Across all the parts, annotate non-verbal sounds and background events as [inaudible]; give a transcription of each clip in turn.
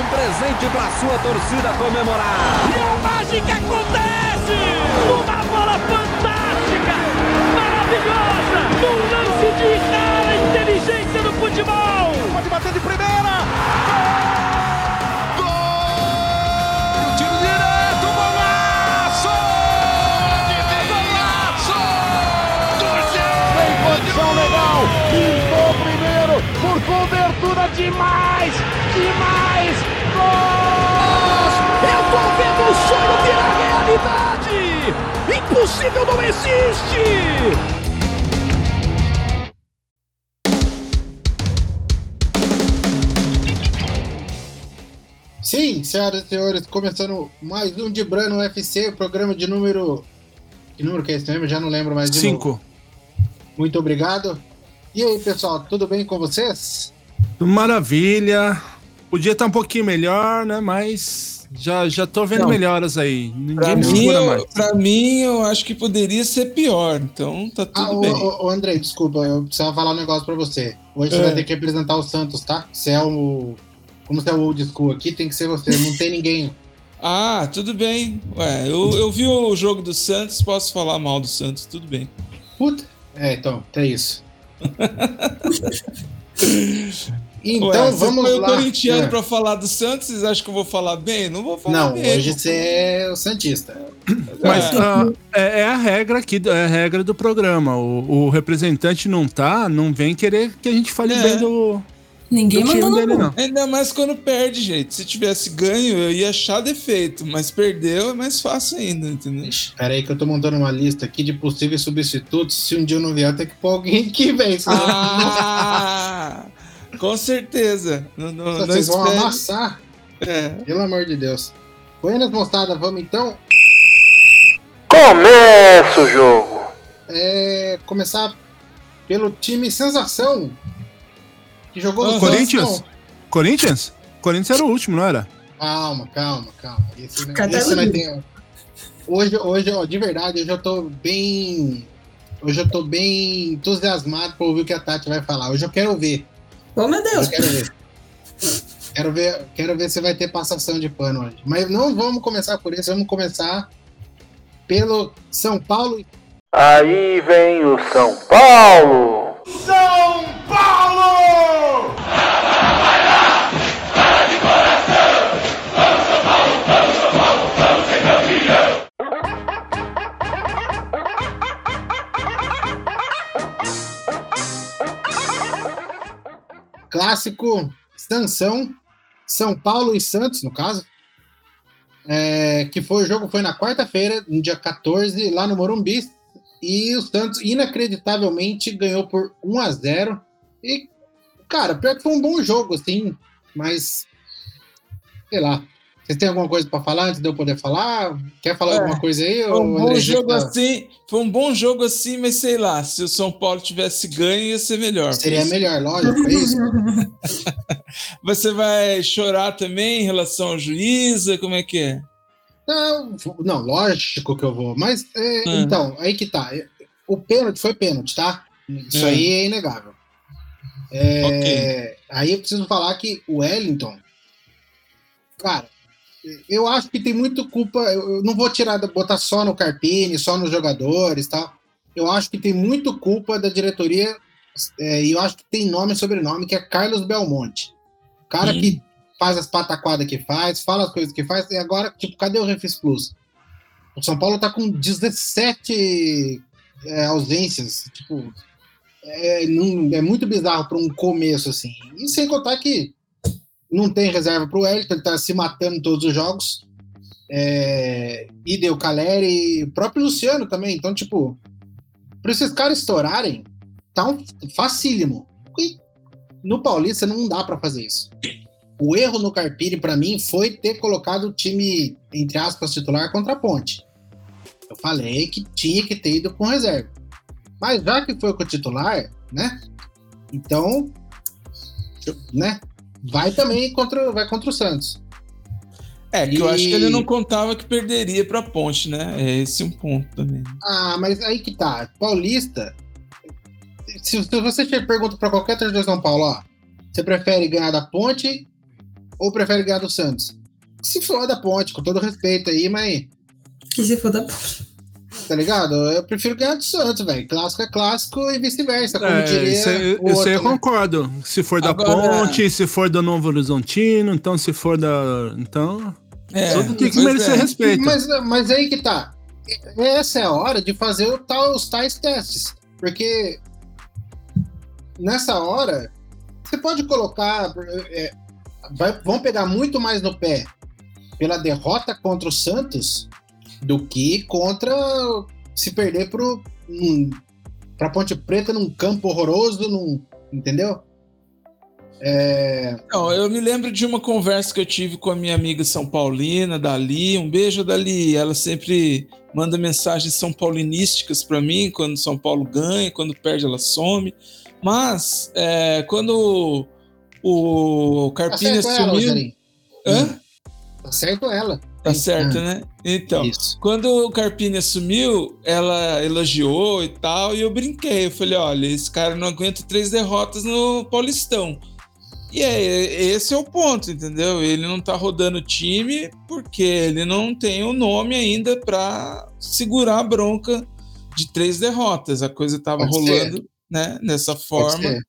um presente pra sua torcida comemorar. E a mágica acontece! Uma bola fantástica, maravilhosa, num lance de rara inteligência no futebol. Pode bater de primeira. Gol! Tiro direto, golaço! Golaço! Tem condição legal. Pintou primeiro por cobertura demais. Demais. Gol! Eu tô vendo o sonho virar realidade! Impossível não existe! Sim, senhoras e senhores, começando mais um de Brano UFC, o programa de número. Que número que é esse mesmo? Já não lembro mais. de novo. Cinco. Muito obrigado. E aí, pessoal, tudo bem com vocês? Maravilha. Podia estar um pouquinho melhor, né? Mas já, já tô vendo Não. melhoras aí. Ninguém Pra me mim, segura eu, mais. pra mim, eu acho que poderia ser pior. Então tá tudo Ah, bem. ô, ô, André, desculpa, eu precisava falar um negócio pra você. Hoje você É. vai ter que representar o Santos, tá? Você é o. Como você é o old school aqui, tem que ser você, não tem ninguém. [laughs] Ah, tudo bem. Ué, eu, eu vi o jogo do Santos, posso falar mal do Santos, tudo bem. Puta. É, então, é isso. [laughs] Então Ué, vamos foi lá. corintiano É. pra falar do Santos, vocês acham que eu vou falar bem? Não vou falar Não, bem. hoje você é o Santista. Mas É. ah, é, é a regra aqui, é a regra do programa. O, o representante não tá, não vem querer que a gente fale É. bem do, Ninguém mandou dele, não. Ainda mais quando perde, gente. Se tivesse ganho, eu ia achar defeito, mas perdeu é mais fácil ainda, entendeu? Ixi, Pera aí que eu tô montando uma lista aqui de possíveis substitutos. Se um dia eu não vier, tem que pôr alguém que vem. Ah, com certeza. Não, não, não Vocês vão espere- amassar. É. Pelo amor de Deus. Buenas moçada, vamos então Começa o jogo. é, começar pelo time Sensação. Que jogou no Aham. Corinthians? Corinthians? Corinthians era o último, não era? Calma, calma, calma. Esse, esse tem- Hoje, hoje, ó, de verdade, hoje eu tô bem. Hoje eu tô bem entusiasmado pra ouvir o que a Tati vai falar. Hoje eu quero ver. Oh, meu Deus. Eu quero ver. Quero ver, quero ver se vai ter passação de pano hoje. Mas não vamos começar por isso, vamos começar pelo São Paulo. Aí vem o São Paulo. São Clássico Sansão, São Paulo e Santos, no caso. É, que foi o jogo foi na quarta-feira, no dia 14, lá no Morumbi. E o Santos, inacreditavelmente, ganhou por 1 a 0 E, cara, pior que foi um bom jogo, assim, mas. Sei lá. Vocês têm alguma coisa pra falar antes de eu poder falar? Quer falar É, alguma coisa aí? Foi um bom jogo tá- assim, foi um bom jogo assim, mas sei lá, se o São Paulo tivesse ganho ia ser melhor. Seria melhor, lógico, é isso. [laughs] Você vai chorar também em relação ao juíza, como é que é? Não, não, lógico que eu vou. Mas, é, Hum. então, aí que tá. O pênalti foi pênalti, tá? Isso Hum. aí é inegável. É, Ok. Aí eu preciso falar que o Wellington, cara, eu acho que tem muito culpa. Eu não vou tirar, da- botar só no Carpini, só nos jogadores tal. Eu acho que tem muito culpa da diretoria, é, e eu acho que tem nome e sobrenome, que é Carlos Belmonte. O cara Hum. que faz as pataquadas que faz, fala as coisas que faz, e agora, tipo, cadê o Refis Plus? O São Paulo tá com 17 é, ausências, tipo, é, não- é muito bizarro para um começo, assim. E sem contar que não tem reserva pro Wellington, ele tá se matando em todos os jogos. É, e deu Caleri, o próprio Luciano também. Então, tipo, para esses caras estourarem, tá um facílimo. E no Paulista não dá para fazer isso. O erro no Carpini, para mim, foi ter colocado o time, entre aspas, titular contra a Ponte. Eu falei que tinha que ter ido com reserva. Mas já que foi com o titular, né? Então, né? Vai também contra, vai contra o Santos. É, que eu acho que ele E- não contava que perderia pra ponte, né? É esse um ponto também. Ah, mas aí que tá. Paulista. Se, se você pergunta pra qualquer torcedor de São Paulo, ó, você prefere ganhar da ponte ou prefere ganhar do Santos? Se for da ponte, com todo respeito aí, mas. Que se for da Tá ligado? Eu prefiro ganhar do Santos, velho. Clássico é clássico e vice-versa. Como É, diria isso aí, o isso aí outro, eu né? concordo. Se for da Agora- Ponte, se for da Novo Horizontino, então se for da. Então. É, Tudo tem que merecer é. respeito. Mas, mas aí que tá. Essa é a hora de fazer o tal, os tais testes. Porque nessa hora, você pode colocar. é, vai- vão pegar muito mais no pé pela derrota contra o Santos do que contra se perder pro, um, pra Ponte Preta num campo horroroso, num, entendeu? Não, eu me lembro de uma conversa que eu tive com a minha amiga São Paulina, Dali. Um beijo, Dali. Ela sempre manda mensagens são paulinísticas para mim quando São Paulo ganha, quando perde ela some. Mas é, quando o, o Tá Carpini certo ela, assumiu, Rogerinho. Hã? Tá certo ela. Tá certo, né? Então, Isso. quando o Carpini assumiu, ela elogiou e tal, e eu brinquei. Eu falei: olha, esse cara não aguenta três derrotas no Paulistão. E é, esse é o ponto, entendeu? Ele não tá rodando o time porque ele não tem o nome ainda para segurar a bronca de três derrotas. A coisa tava Pode rolando, né, nessa forma. ser.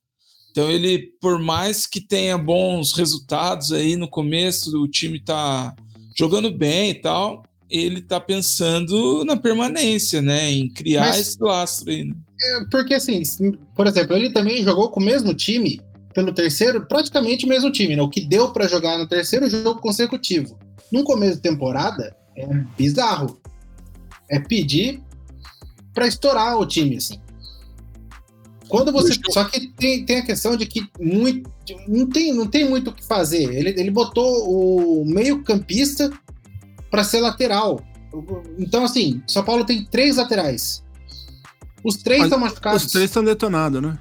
Então ele, por mais que tenha bons resultados aí no começo, o time tá jogando bem e tal, ele tá pensando na permanência, né? Em criar Mas- esse lastro aí. né? Porque assim, por exemplo, ele também jogou com o mesmo time pelo terceiro, praticamente o mesmo time, né? O que deu pra jogar no terceiro jogo consecutivo. Num começo de temporada é bizarro. É pedir pra estourar o time, assim. Quando você. Só que tem, tem a questão de que muito, não, tem, não tem muito o que fazer. Ele, ele botou o meio-campista pra ser lateral. Então, assim, São Paulo tem três laterais. Os três estão machucados. Os três estão detonados, né?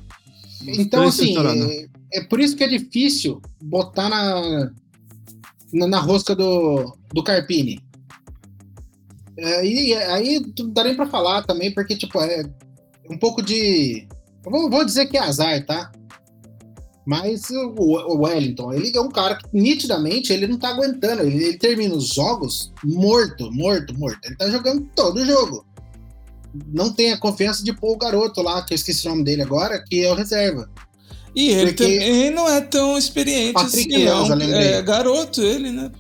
Os Então, assim, é, é por isso que é difícil botar na, na, na rosca do, do Carpini. É, e aí não dá nem pra falar também, porque, tipo, é um pouco de. Vou, vou dizer que é azar, tá? Mas o, o Wellington, ele é um cara que nitidamente ele não tá aguentando. Ele, ele termina os jogos morto, morto, morto. Ele tá jogando todo o jogo. Não tem a confiança de pôr o garoto lá, que eu esqueci o nome dele agora, que é o reserva. E ele Porque- também não é tão experiente Patrick assim, é, um- é garoto ele, né?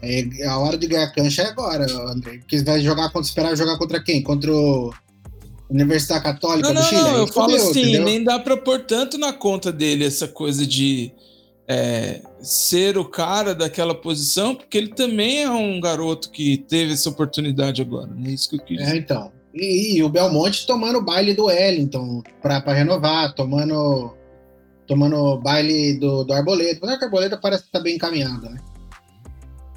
É, a hora de ganhar cancha é agora, André. Porque vai jogar contra, esperar jogar contra quem? Contra o Universidade Católica Não, do não, Chile? não, eu falo assim, entendeu? nem dá pra pôr tanto na conta dele essa coisa de é, ser o cara daquela posição, porque ele também é um garoto que teve essa oportunidade agora, né? Isso que eu quis É, então. E, e o Belmonte tomando o baile do Wellington pra, pra renovar, tomando tomando baile do, do Arboleda. Que o Arboleda parece que tá bem encaminhado, né?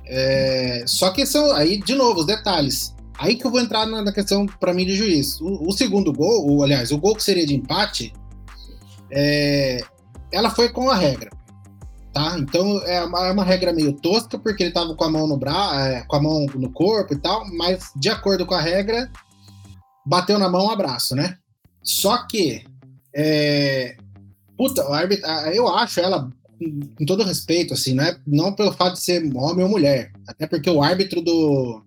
É, só que são, aí, de novo, os detalhes. Aí que eu vou entrar na, questão, pra mim, de juiz. O, o segundo gol, o, aliás, o gol que seria de empate, é, ela foi com a regra. Tá? Então é uma, é uma regra meio tosca, porque ele tava com a mão no braço, com a mão no corpo e tal, mas de acordo com a regra, bateu na mão, um abraço, né? Só que, é, puta, eu acho ela, com todo respeito, assim, não, é, não pelo fato de ser homem ou mulher, até porque o árbitro do,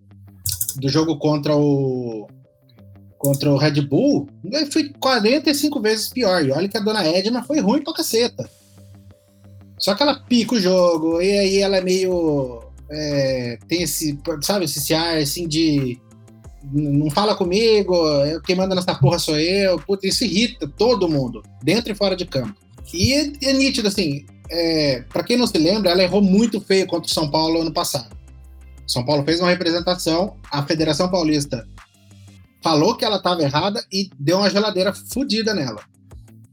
do jogo contra o contra o Red Bull foi 45 vezes pior. E olha que a dona Edna foi ruim pra caceta. Só que ela pica o jogo, e aí ela é meio. é, tem esse, sabe, esse ar assim de. Não fala comigo, eu- quem manda nessa porra sou eu. Puta, isso irrita todo mundo, dentro e fora de campo. E é, é nítido, assim, é, para quem não se lembra, ela errou muito feio contra o São Paulo ano passado. São Paulo fez uma representação, a Federação Paulista falou que ela estava errada e deu uma geladeira fodida nela.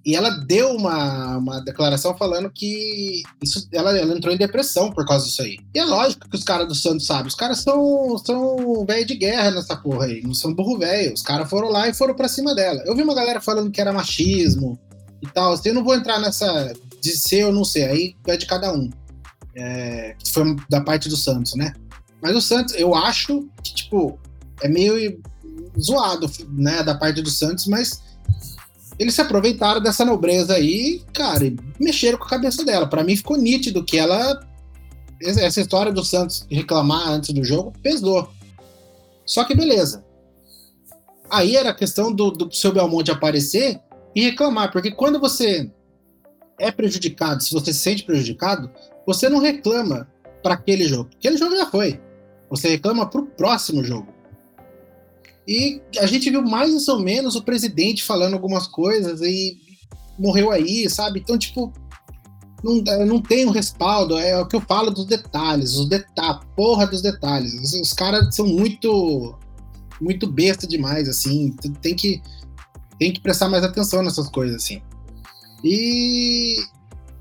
E ela deu uma, uma declaração falando que isso, ela, ela entrou em depressão por causa disso aí. E é lógico que os caras do Santos sabem. Os caras são, são velho de guerra nessa porra aí. Não são burro velho. Os caras foram lá e foram pra cima dela. Eu vi uma galera falando que era machismo e tal. Assim, eu não vou entrar nessa de ser ou não ser. Aí é de cada um. É, foi da parte do Santos, né? Mas o Santos, eu acho que, tipo, é meio zoado, né, da parte do Santos, mas eles se aproveitaram dessa nobreza aí, cara, e mexeram com a cabeça dela. Pra mim ficou nítido que ela essa essa história do Santos reclamar antes do jogo pesou. Só que beleza. Aí era a questão do, do seu Belmonte aparecer e reclamar, porque quando você é prejudicado, se você se sente prejudicado, você não reclama para aquele jogo. Aquele jogo já foi. Você reclama pro próximo jogo. E a gente viu mais ou menos o presidente falando algumas coisas e morreu aí, sabe? Então, tipo, não, não tem um respaldo. É o que eu falo dos detalhes, os deta porra dos detalhes. Os, os caras são muito muito besta demais, assim. Tem que tem que prestar mais atenção nessas coisas, assim. E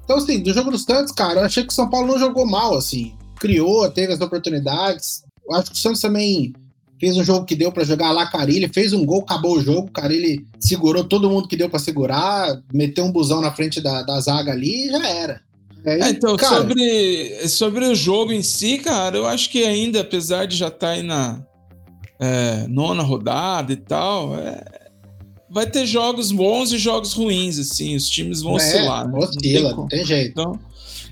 então, assim, do jogo dos Santos, cara, eu achei que o São Paulo não jogou mal, assim. Criou, teve as oportunidades. Eu acho que o Santos também fez um jogo que deu para jogar lá Carilli, fez um gol, acabou o jogo, Carilli segurou todo mundo que deu para segurar, meteu um busão na frente da, da zaga ali e já era. É, então, cara, sobre, sobre o jogo em si, cara, eu acho que ainda, apesar de já estar tá aí na é, nona rodada e tal, é, vai ter jogos bons e jogos ruins, assim, os times vão é, oscilar. Né? Oscila, não tem, não tem jeito. Então,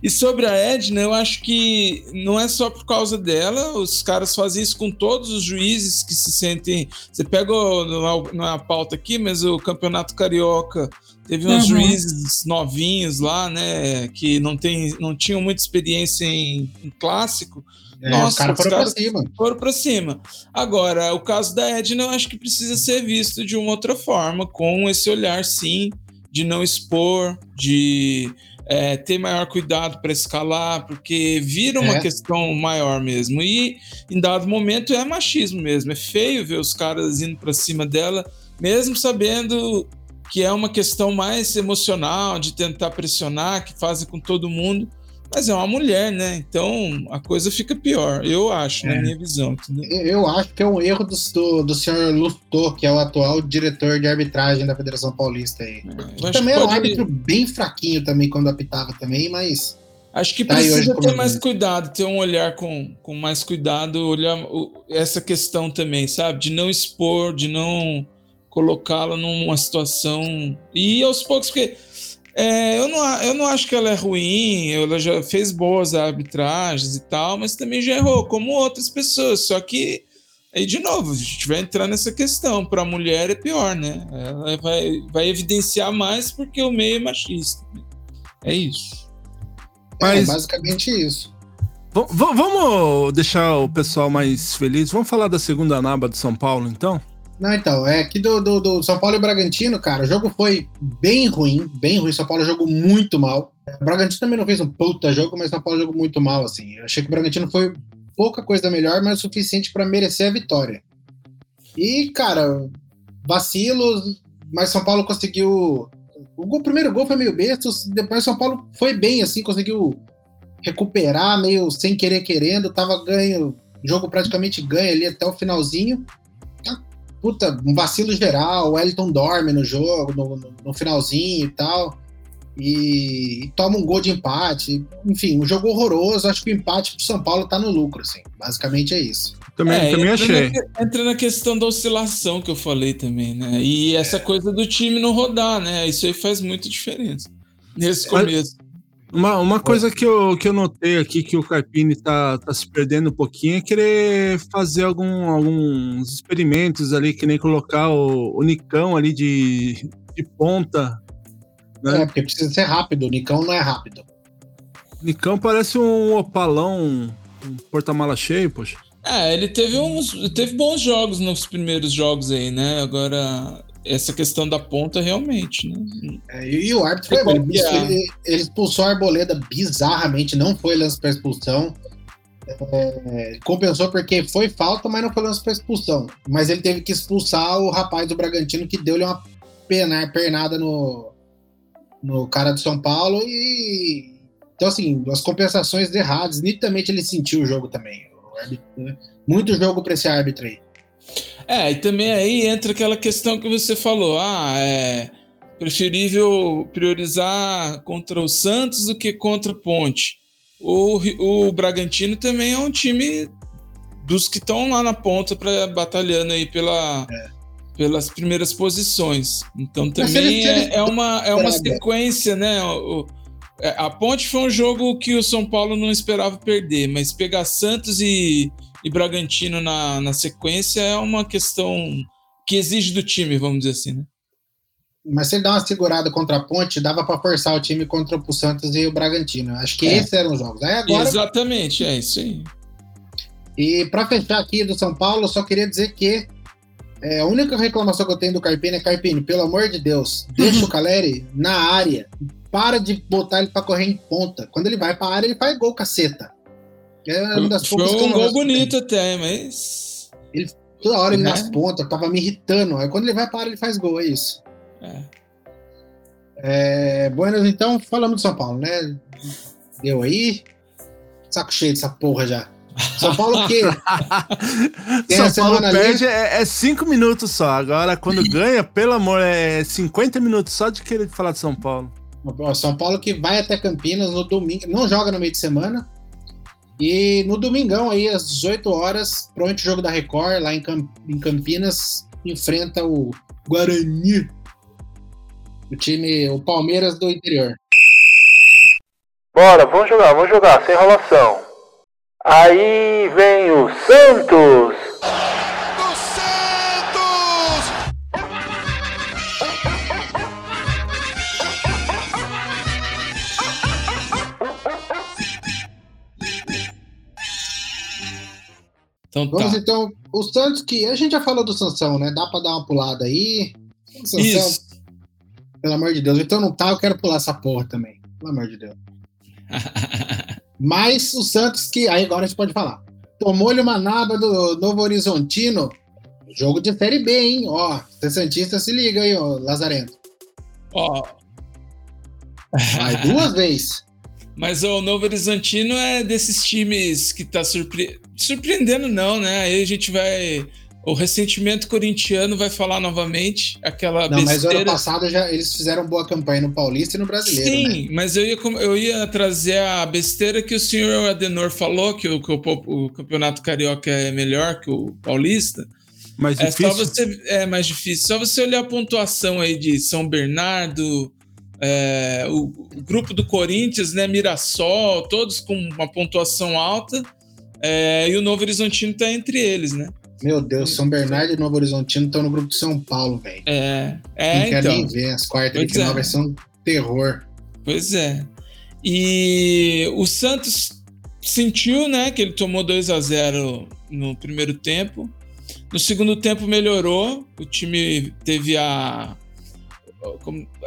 e sobre a Edna, eu acho que não é só por causa dela, os caras fazem isso com todos os juízes que se sentem. Você pega, não é a pauta aqui, mas o Campeonato Carioca teve uns uhum. juízes novinhos lá, né, que não, tem, não tinham muita experiência em, em clássico. É, Nossa, os caras foram cara pra cima. Foram pra cima. Agora, o caso da Edna, eu acho que precisa ser visto de uma outra forma, com esse olhar, sim, de não expor, de é, ter maior cuidado para escalar, porque vira uma é. questão maior mesmo. E em dado momento é machismo mesmo. É feio ver os caras indo para cima dela, mesmo sabendo que é uma questão mais emocional, de tentar pressionar, que fazem com todo mundo. Mas é uma mulher, né? Então a coisa fica pior, eu acho, é. na minha visão. Entendeu? Eu acho que é um erro do, do, do senhor Lutor, que é o atual diretor de arbitragem da Federação Paulista aí. É, também é um árbitro bem fraquinho também quando apitava também, mas. Acho que tá precisa ter mais cuidado, ter um olhar com, com mais cuidado, olhar essa questão também, sabe? De não expor, de não colocá-la numa situação. E aos poucos, porque é, eu, não, eu não acho que ela é ruim, ela já fez boas arbitragens e tal, mas também já errou, como outras pessoas. Só que, aí de novo, a gente vai entrar nessa questão. Para a mulher é pior, né? Ela vai, vai evidenciar mais porque o meio é machista. É isso. Mas, é basicamente isso. Vamos deixar o pessoal mais feliz. Vamos falar da segunda naba de São Paulo, então? Não, então, é que do, do, do, São Paulo e Bragantino, cara, o jogo foi bem ruim, bem ruim. São Paulo jogou muito mal. O Bragantino também não fez um puta jogo, mas São Paulo jogou muito mal, assim. Eu achei que o Bragantino foi pouca coisa melhor, mas o suficiente para merecer a vitória. E, cara, vacilos, mas São Paulo conseguiu. O, gol, o primeiro gol foi meio besta, depois São Paulo foi bem, assim, conseguiu recuperar, meio sem querer querendo, tava ganho, jogo praticamente ganho ali até o finalzinho puta, um vacilo geral, o Elton dorme no jogo, no, no, no finalzinho e tal, e, e, toma um gol de empate. Enfim, um jogo horroroso. Acho que o empate pro São Paulo tá no lucro, assim. Basicamente é isso. Também, é, também entra achei. Na, entra na questão da oscilação que eu falei também, né? E essa é. coisa do time não rodar, né? Isso aí faz muita diferença nesse começo. Uma, uma coisa que eu, que eu notei aqui que o Carpini tá, tá se perdendo um pouquinho é querer fazer algum, alguns experimentos ali, que nem colocar o, o Nicão ali de, de ponta. Né? É, porque precisa ser rápido, o Nicão não é rápido. Nicão parece um opalão, um porta-mala cheio, poxa. É, ele teve uns. Teve bons jogos nos primeiros jogos aí, né? Agora essa questão da ponta realmente, né? É, e o árbitro foi, ele, ele, ele, expulsou a Arboleda bizarramente, não foi lance para expulsão. É, compensou porque foi falta, mas não foi lance para expulsão. Mas ele teve que expulsar o rapaz do Bragantino que deu-lhe uma pena, pernada no, no cara do São Paulo e então assim, as compensações erradas, nitidamente ele sentiu o jogo também. O árbitro, né? Muito jogo para esse árbitro aí. É, e também aí entra aquela questão que você falou, ah, é preferível priorizar contra o Santos do que contra o Ponte. O, o Bragantino também é um time dos que estão lá na ponta para batalhando aí pela, é. pelas primeiras posições. Então também é, é, uma, é uma sequência, né? O, é, a Ponte foi um jogo que o São Paulo não esperava perder, mas pegar Santos e, e Bragantino na, na sequência é uma questão que exige do time, vamos dizer assim, né? Mas se ele dá uma segurada contra a Ponte, dava para forçar o time contra o Santos e o Bragantino. Acho que É. esses eram os jogos. Aí agora, Exatamente, é isso aí. e para fechar aqui do São Paulo, eu só queria dizer que é, a única reclamação que eu tenho do Carpini é Carpini, pelo amor de Deus, [laughs] deixa o Caleri na área. Para de botar ele para correr em ponta. Quando ele vai para a área, ele faz gol, caceta. É uma das Foi que um gol dele. bonito até, mas. Toda hora ele Né? nas pontas, tava me irritando. Aí quando ele vai para, ele faz gol, é isso. É. É, Buenas, então, falamos de São Paulo, né? Deu aí. Saco cheio dessa porra já. São Paulo o quê? [laughs] Tem a São Paulo perde é, é cinco minutos só. Agora, quando [laughs] ganha, pelo amor, é 50 minutos só de querer falar de São Paulo. São Paulo que vai até Campinas no domingo, não joga no meio de semana. E no domingão, aí, às 18 horas, pronto jogo da Record, lá em, Cam- em Campinas, enfrenta o Guarani. O time, o Palmeiras do interior. Bora, vamos jogar, vamos jogar, sem enrolação. Aí vem o Santos. Então Vamos tá. então, o Santos que a gente já falou do Sansão, né? Dá pra dar uma pulada aí. Sansão, Isso. pelo amor de Deus. Então não tá, eu quero pular essa porra também. Pelo amor de Deus. [laughs] Mas o Santos que. Aí agora a gente pode falar. Tomou-lhe uma naba do Novo Horizontino. Jogo de Série B, hein? Ó, você Santista se liga aí, ó, Lazarento. Ó, Vai duas [laughs] vezes. mas o Novo Horizontino é desses times que tá surpre... surpreendendo, não, né? Aí a gente vai. O ressentimento corintiano vai falar novamente aquela Não, mas ano besteira. passado já, eles fizeram boa campanha no Paulista e no Brasileiro, né? Sim, mas eu ia, eu ia trazer a besteira que o senhor Adenor falou, que o, que o o Campeonato Carioca é melhor que o Paulista. Mais É só difícil. você. É mais difícil. Só você olhar a pontuação aí de São Bernardo, é, o, o grupo do Corinthians, né? Mirassol, todos com uma pontuação alta. É, e o Novo Horizontino tá entre eles, né? Meu Deus, São Bernardo e Novo Horizontino estão no grupo de São Paulo, velho. É, Não é quero nem então. ver as quartas de final, é. vai ser um terror. Pois é. E o Santos sentiu, né, que ele tomou 2 a 0 no primeiro tempo. No segundo tempo melhorou, o time teve a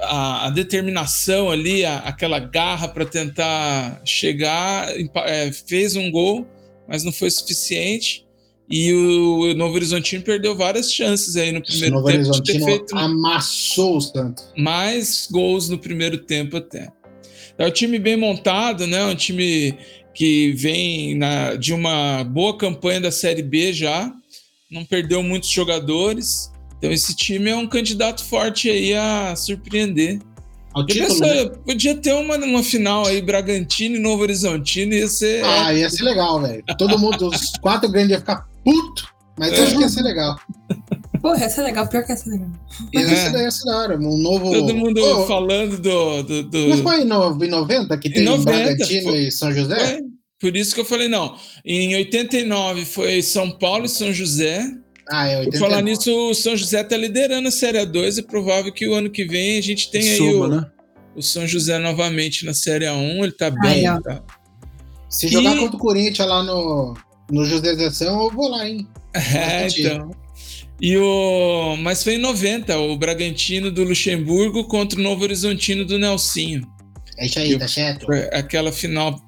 a, a determinação ali, a- aquela garra para tentar chegar, é, fez um gol, mas não foi suficiente. E o Novo Horizontino perdeu várias chances aí no primeiro Novo tempo de ter Horizontino feito amassou o Santos. mais gols no primeiro tempo até. É um time bem montado, né? Um time que vem na- de uma boa campanha da Série B já, não perdeu muitos jogadores. Então esse time é um candidato forte aí a surpreender. Ao título, né? podia ter uma, uma final aí, Bragantino e Novo Horizontino, ia ser. Ah, ia ser legal, velho. Todo mundo, os quatro grandes iam ficar puto, mas eu acho que ia ser legal. Porra, essa é legal, pior que essa é legal. Ia É. ser, ia ser da hora. Um novo. todo mundo Pô, falando do. do, do- Não foi em no- em 90 que teve 90, Bragantino foi- e São José? Foi. Por isso que eu falei, não. Em 89 foi São Paulo e São José. Ah, é Por 89. falar nisso, o São José tá liderando a Série A2. É provável que o ano que vem a gente tenha aí o, né? o São José novamente na Série A1. Ele tá Aí, bem. ó. tá- Se jogar E- contra o Corinthians lá no, no José Zezão, eu vou lá, hein? [laughs] É, então. E o... Mas foi em 90, o Bragantino do Luxemburgo contra o Novo Horizontino do Nelsinho. É isso aí, tá certo? Aquela final.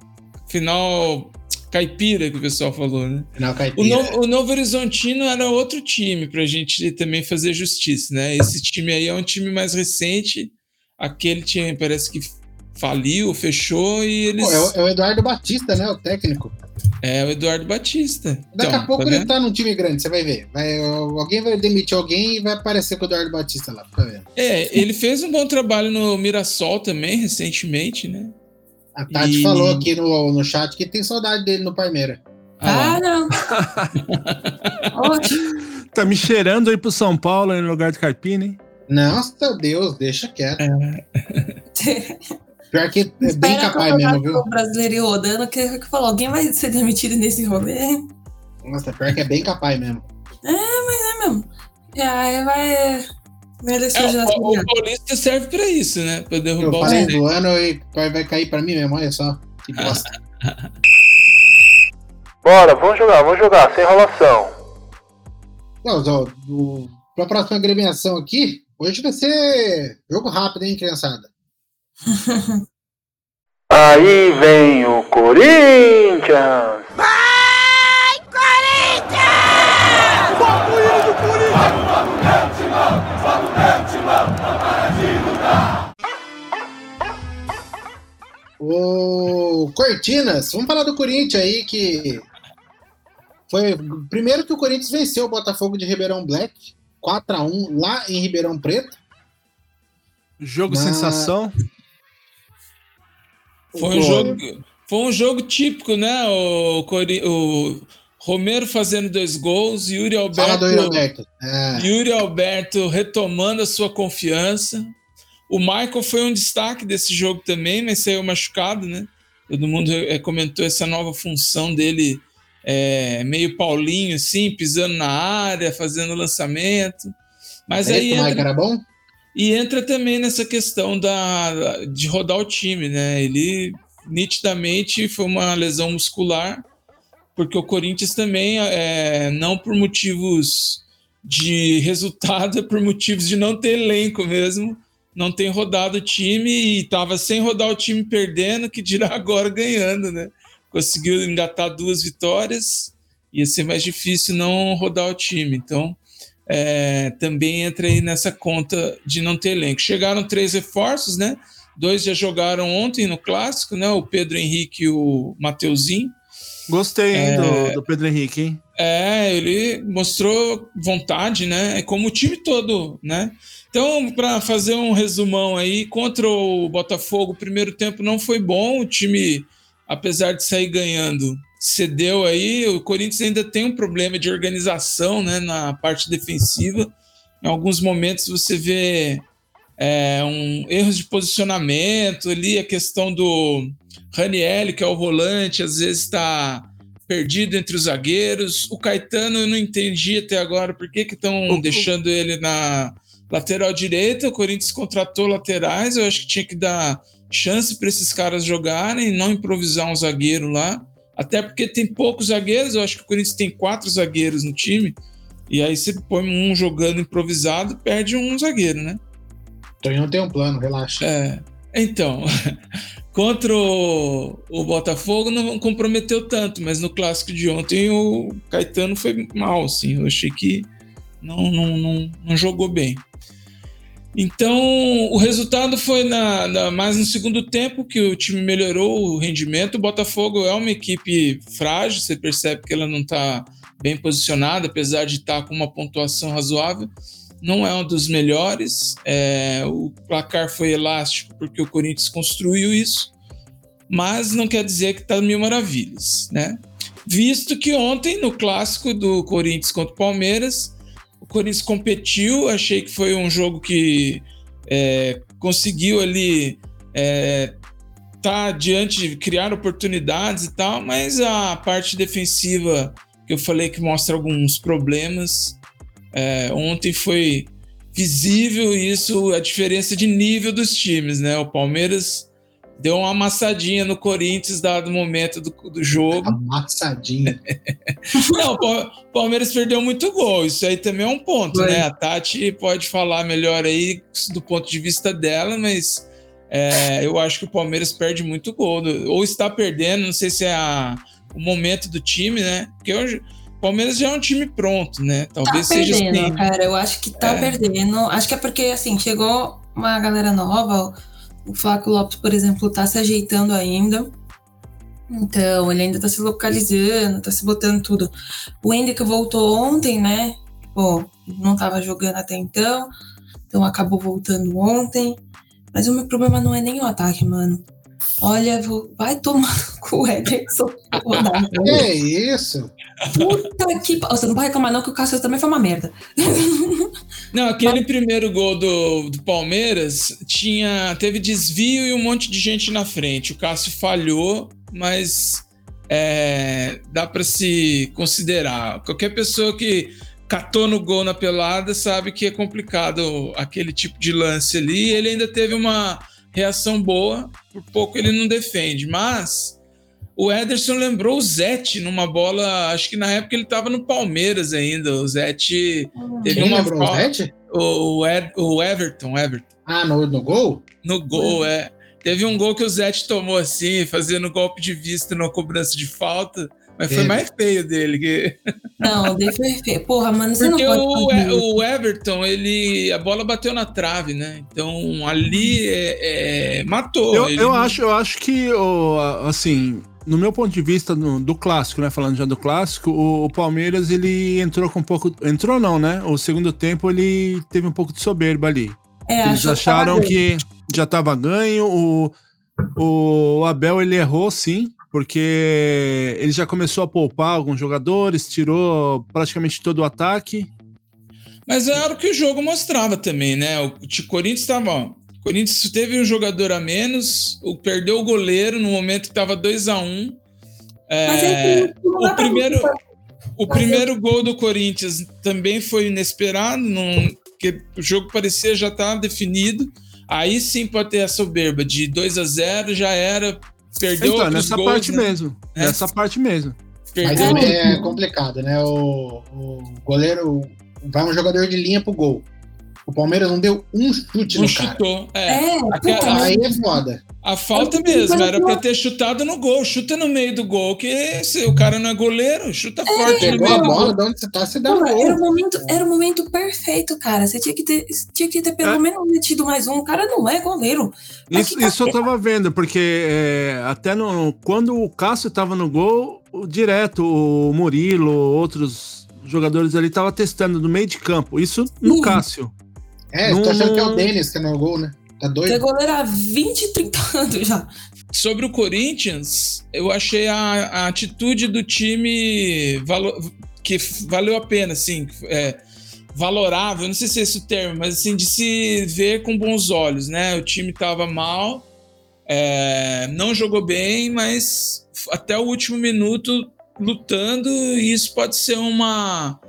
Final caipira que o pessoal falou, né? Final O, no, o Novo Horizontino era outro time pra gente também fazer justiça, né? Esse time aí é um time mais recente. Aquele time parece que faliu, fechou e eles. Pô, é, o, é o Eduardo Batista, né? O técnico. É o Eduardo Batista. Daqui Então, a pouco tá ele vendo? tá num time grande, você vai ver. Vai, alguém vai demitir alguém e vai aparecer com o Eduardo Batista lá, fica vendo. É, ele fez um bom trabalho no Mirassol também, recentemente, né? A Tati E- falou aqui no, no chat que tem saudade dele no Parmeira. Ah, Ah, [laughs] não. Tá me cheirando aí pro São Paulo no lugar do Carpini, hein? Nossa Deus, deixa quieto. É. [laughs] Pior que é bem Espera capaz o mesmo, viu? campeonato brasileiro ir rodando, que, que falou, alguém vai ser demitido nesse rolê? Nossa, pior que é bem capaz mesmo. É mesmo. E aí vai. É, o, o. Paulista serve pra isso, né? Pra Eu derrubar os falei do ano e vai, vai cair pra mim mesmo, olha só. Que [laughs] bosta. Bora, vamos jogar, vamos jogar, sem enrolação. Não, ó, do, pra próxima agremiação aqui, hoje vai ser jogo rápido, hein, criançada? [laughs] [laughs] Aí vem o Corinthians. O Cortinas, vamos falar do Corinthians aí, que foi primeiro que o Corinthians venceu o Botafogo de Ribeirão Black, 4x1 lá em Ribeirão Preto. Jogo Na- sensação. Foi um jogo, foi um jogo típico, né? O, Cori- o Romero fazendo dois gols, Yuri Fala do Alberto, Roberto. É, Yuri Alberto retomando a sua confiança. O Michael foi um destaque desse jogo também, mas saiu machucado, né? Todo mundo eh, comentou essa nova função dele, eh, meio Paulinho, assim, pisando na área, fazendo lançamento. Mas é aí entra, era bom? e entra também nessa questão da, de rodar o time, né? Ele nitidamente foi uma lesão muscular, porque o Corinthians também, é, não por motivos de [laughs] resultado, é por motivos de não ter elenco mesmo, não tem rodado o time e estava sem rodar o time perdendo, que dirá [laughs] agora ganhando, né? Conseguiu engatar duas vitórias, ia ser mais difícil não rodar o time. Então, é, também entra aí nessa conta de não ter elenco. Chegaram três reforços, né? Dois já jogaram ontem no clássico, né? O Pedro Henrique e o Mateuzinho. Gostei, hein, É. do, do Pedro Henrique, hein? É, ele mostrou vontade, né? É como o time todo, né? Então, para fazer um resumão aí, contra o Botafogo, o primeiro tempo não foi bom, o time, apesar de sair ganhando, cedeu aí. O Corinthians ainda tem um problema de organização, né, na parte defensiva. Em alguns momentos você vê é, um erros de posicionamento ali, a questão do Raniel, que é o volante, às vezes está perdido entre os zagueiros. O Caetano eu não entendi até agora por que estão deixando ele na lateral direita. O Corinthians contratou laterais, eu acho que tinha que dar chance para esses caras jogarem, não improvisar um zagueiro lá. Até porque tem poucos zagueiros, eu acho que o Corinthians tem quatro zagueiros no time. E aí você põe um jogando improvisado, perde um zagueiro, né? Então não tem um plano, relaxa. É, então, [laughs] contra o, o Botafogo não comprometeu tanto, mas no clássico de ontem o Caetano foi mal, assim. Eu achei que não, não, não, não jogou bem. Então, o resultado foi na, na- mais no segundo tempo que o time melhorou o rendimento. O Botafogo é uma equipe frágil, você percebe que ela não está bem posicionada, apesar de estar com uma pontuação razoável. Não é um dos melhores. É, o placar foi elástico porque o Corinthians construiu isso, mas não quer dizer que está mil maravilhas, né? Visto que ontem, no clássico do Corinthians contra o Palmeiras, Corinthians competiu, achei que foi um jogo que é, conseguiu ali é, tá diante criar oportunidades e tal, mas a parte defensiva que eu falei que mostra alguns problemas. é, ontem foi visível isso, a diferença de nível dos times, né? O Palmeiras deu uma amassadinha no Corinthians dado o momento do, do jogo. Amassadinha. [laughs] Não, o Pa- Palmeiras perdeu muito gol. Isso aí também é um ponto, Foi. né? A Tati pode falar melhor aí do ponto de vista dela, mas é, eu acho que o Palmeiras perde muito gol. Ou está perdendo, não sei se é a- o momento do time, né? Porque hoje o Palmeiras já é um time pronto, né? Tá Talvez seja perdendo, assim. cara. Eu acho que tá É. perdendo. Acho que é porque, assim, chegou uma galera nova. O Flaco Lopes, por exemplo, tá se ajeitando ainda. Então, ele ainda tá se localizando, tá se botando tudo. O Hendrick voltou ontem, né? Pô, não tava jogando até então. Então acabou voltando ontem. Mas o meu problema não é nem o ataque, mano. Olha, vou- vai tomar com o Ederson. É isso. Puta que. Você não pode reclamar, não, que o Cássio também foi uma merda. [laughs] Não, aquele primeiro gol do, do Palmeiras tinha teve desvio e um monte de gente na frente. O Cássio falhou, mas é, dá para se considerar. Qualquer pessoa que catou no gol na pelada sabe que é complicado aquele tipo de lance ali. Ele ainda teve uma reação boa, por pouco ele não defende, mas o Ederson lembrou o Zete numa bola, acho que na época ele estava no Palmeiras ainda. O Zete teve Quem uma lembrou o Zete? o, o, Ed- o Everton, Everton, Ah, no, no gol? no gol, é. Teve um gol que o Zete tomou assim, fazendo golpe de vista numa cobrança de falta, mas foi mais feio dele. Que... [laughs] Não, daí foi feio. Porra, mano, você Porque não o, pode. Isso. o Everton, ele. A bola bateu na trave, né? Então ali é, é, matou. Eu, Ele eu acho, eu acho que, o, assim, no meu ponto de vista no- do clássico, né? Falando já do clássico, o, o Palmeiras ele entrou com um pouco. Entrou não, né? O segundo tempo ele teve um pouco de soberba ali. É, Eles acharam tava que já estava ganho. O, o Abel ele errou, sim, porque ele já começou a poupar alguns jogadores, tirou praticamente todo o ataque. Mas era o que o jogo mostrava também, né? O Corinthians estava. ó, O Corinthians teve um jogador a menos, o, perdeu o goleiro no momento que estava 2 a 1 Mas aí não dá o primeiro, o primeiro gol do Corinthians também foi inesperado, não, porque o jogo parecia já estar definido. Aí sim pode ter a soberba de 2 a 0 já era, perdeu então, nessa gols, parte né? mesmo. É. Nessa parte mesmo. Mas é complicado, né? O, o goleiro vai um jogador de linha pro gol. O Palmeiras não deu um chute não no cara. chutou. É. É, Aquela- mas- Aí é foda. A falta mesmo, era pra ter chutado no gol. Chuta no meio do gol, que se o cara não é goleiro, chuta forte no Pegou meio a bola, gol. de onde você tá, você dá um Porra, era, o gol. momento, era o momento perfeito, cara. Você tinha que ter, tinha que ter pelo É. menos metido mais um. O cara não é goleiro. Mas Isso, isso eu tava vendo, porque é, até no, quando o Cássio tava no gol, o- direto o Murilo, outros jogadores ali tava testando no meio de campo. Isso no Sim. Cássio. É, eu tô achando que é o Denis que é no gol, né? Tá Você é doido? goleiro há 20, 30 [laughs] anos já. Sobre o Corinthians, eu achei a, a atitude do time valo- que valeu a pena, assim, é, valorável, não sei se é esse o termo, mas assim, de se ver com bons olhos, né? O time tava mal, é, não jogou bem, mas até o último minuto lutando, e isso pode ser uma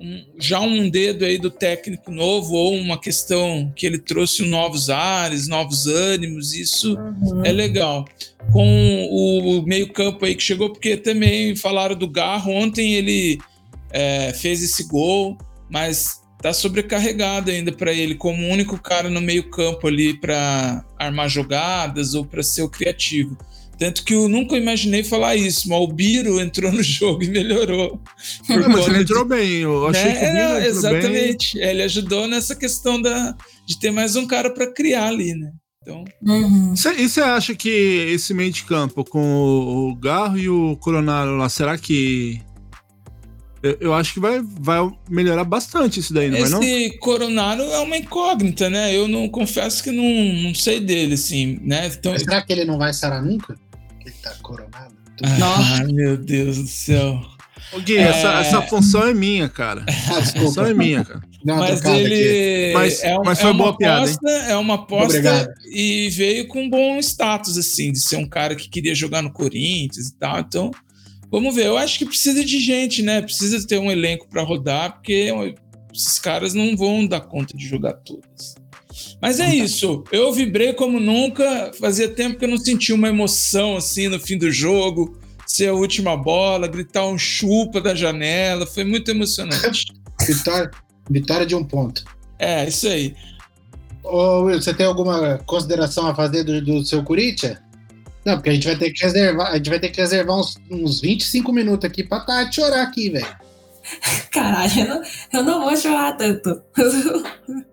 um- já um dedo aí do técnico novo ou uma questão que ele trouxe novos ares, novos ânimos, isso é legal. Com o meio-campo aí que chegou, porque também falaram do Garro. Ontem ele é, fez esse gol, mas tá sobrecarregado ainda para ele, como o único cara no meio-campo ali para armar jogadas ou para ser o criativo. Tanto que eu nunca imaginei falar isso, mas o Biro entrou no [laughs] jogo e melhorou. Não, mas conta ele de- entrou bem. Eu achei né? que É, entrou bem. exatamente. Ele ajudou nessa questão da, de ter mais um cara para criar ali, né? Então, Uhum. E você acha que esse meio de campo com o, Garro e o Coronado lá, será que. Eu, eu acho que vai, vai melhorar bastante isso daí, não vai não? esse Coronado é uma incógnita, né? Eu não confesso que não, não sei dele, assim, né? Então, Mas será que ele não vai sarar nunca? Ele tá coronado. ah, meu Deus do céu. Ô, Gui, É. essa, essa função é minha, cara. Ah, Essa função é minha, cara. Mas ele Mas- é, um- mas é foi uma boa piada, hein? aposta, é uma aposta Obrigado. e veio com um bom status, assim, de ser um cara que queria jogar no Corinthians e tal. Então, vamos ver. Eu acho que precisa de gente, né? Precisa ter um elenco para rodar, porque esses caras não vão dar conta de jogar todas. Mas é isso. Eu vibrei como nunca. Fazia tempo que eu não sentia uma emoção assim no fim do jogo. Ser a última bola, gritar um chupa da janela. Foi muito emocionante. [laughs] Vitória, vitória de um ponto. É, isso aí. Ô, Will, você tem alguma consideração a fazer do, do seu Corinthians? Não, porque a gente vai ter que reservar, a gente vai ter que reservar uns, uns 25 minutos aqui pra Tati chorar aqui, velho. Caralho, eu não, eu não vou chorar tanto. [laughs]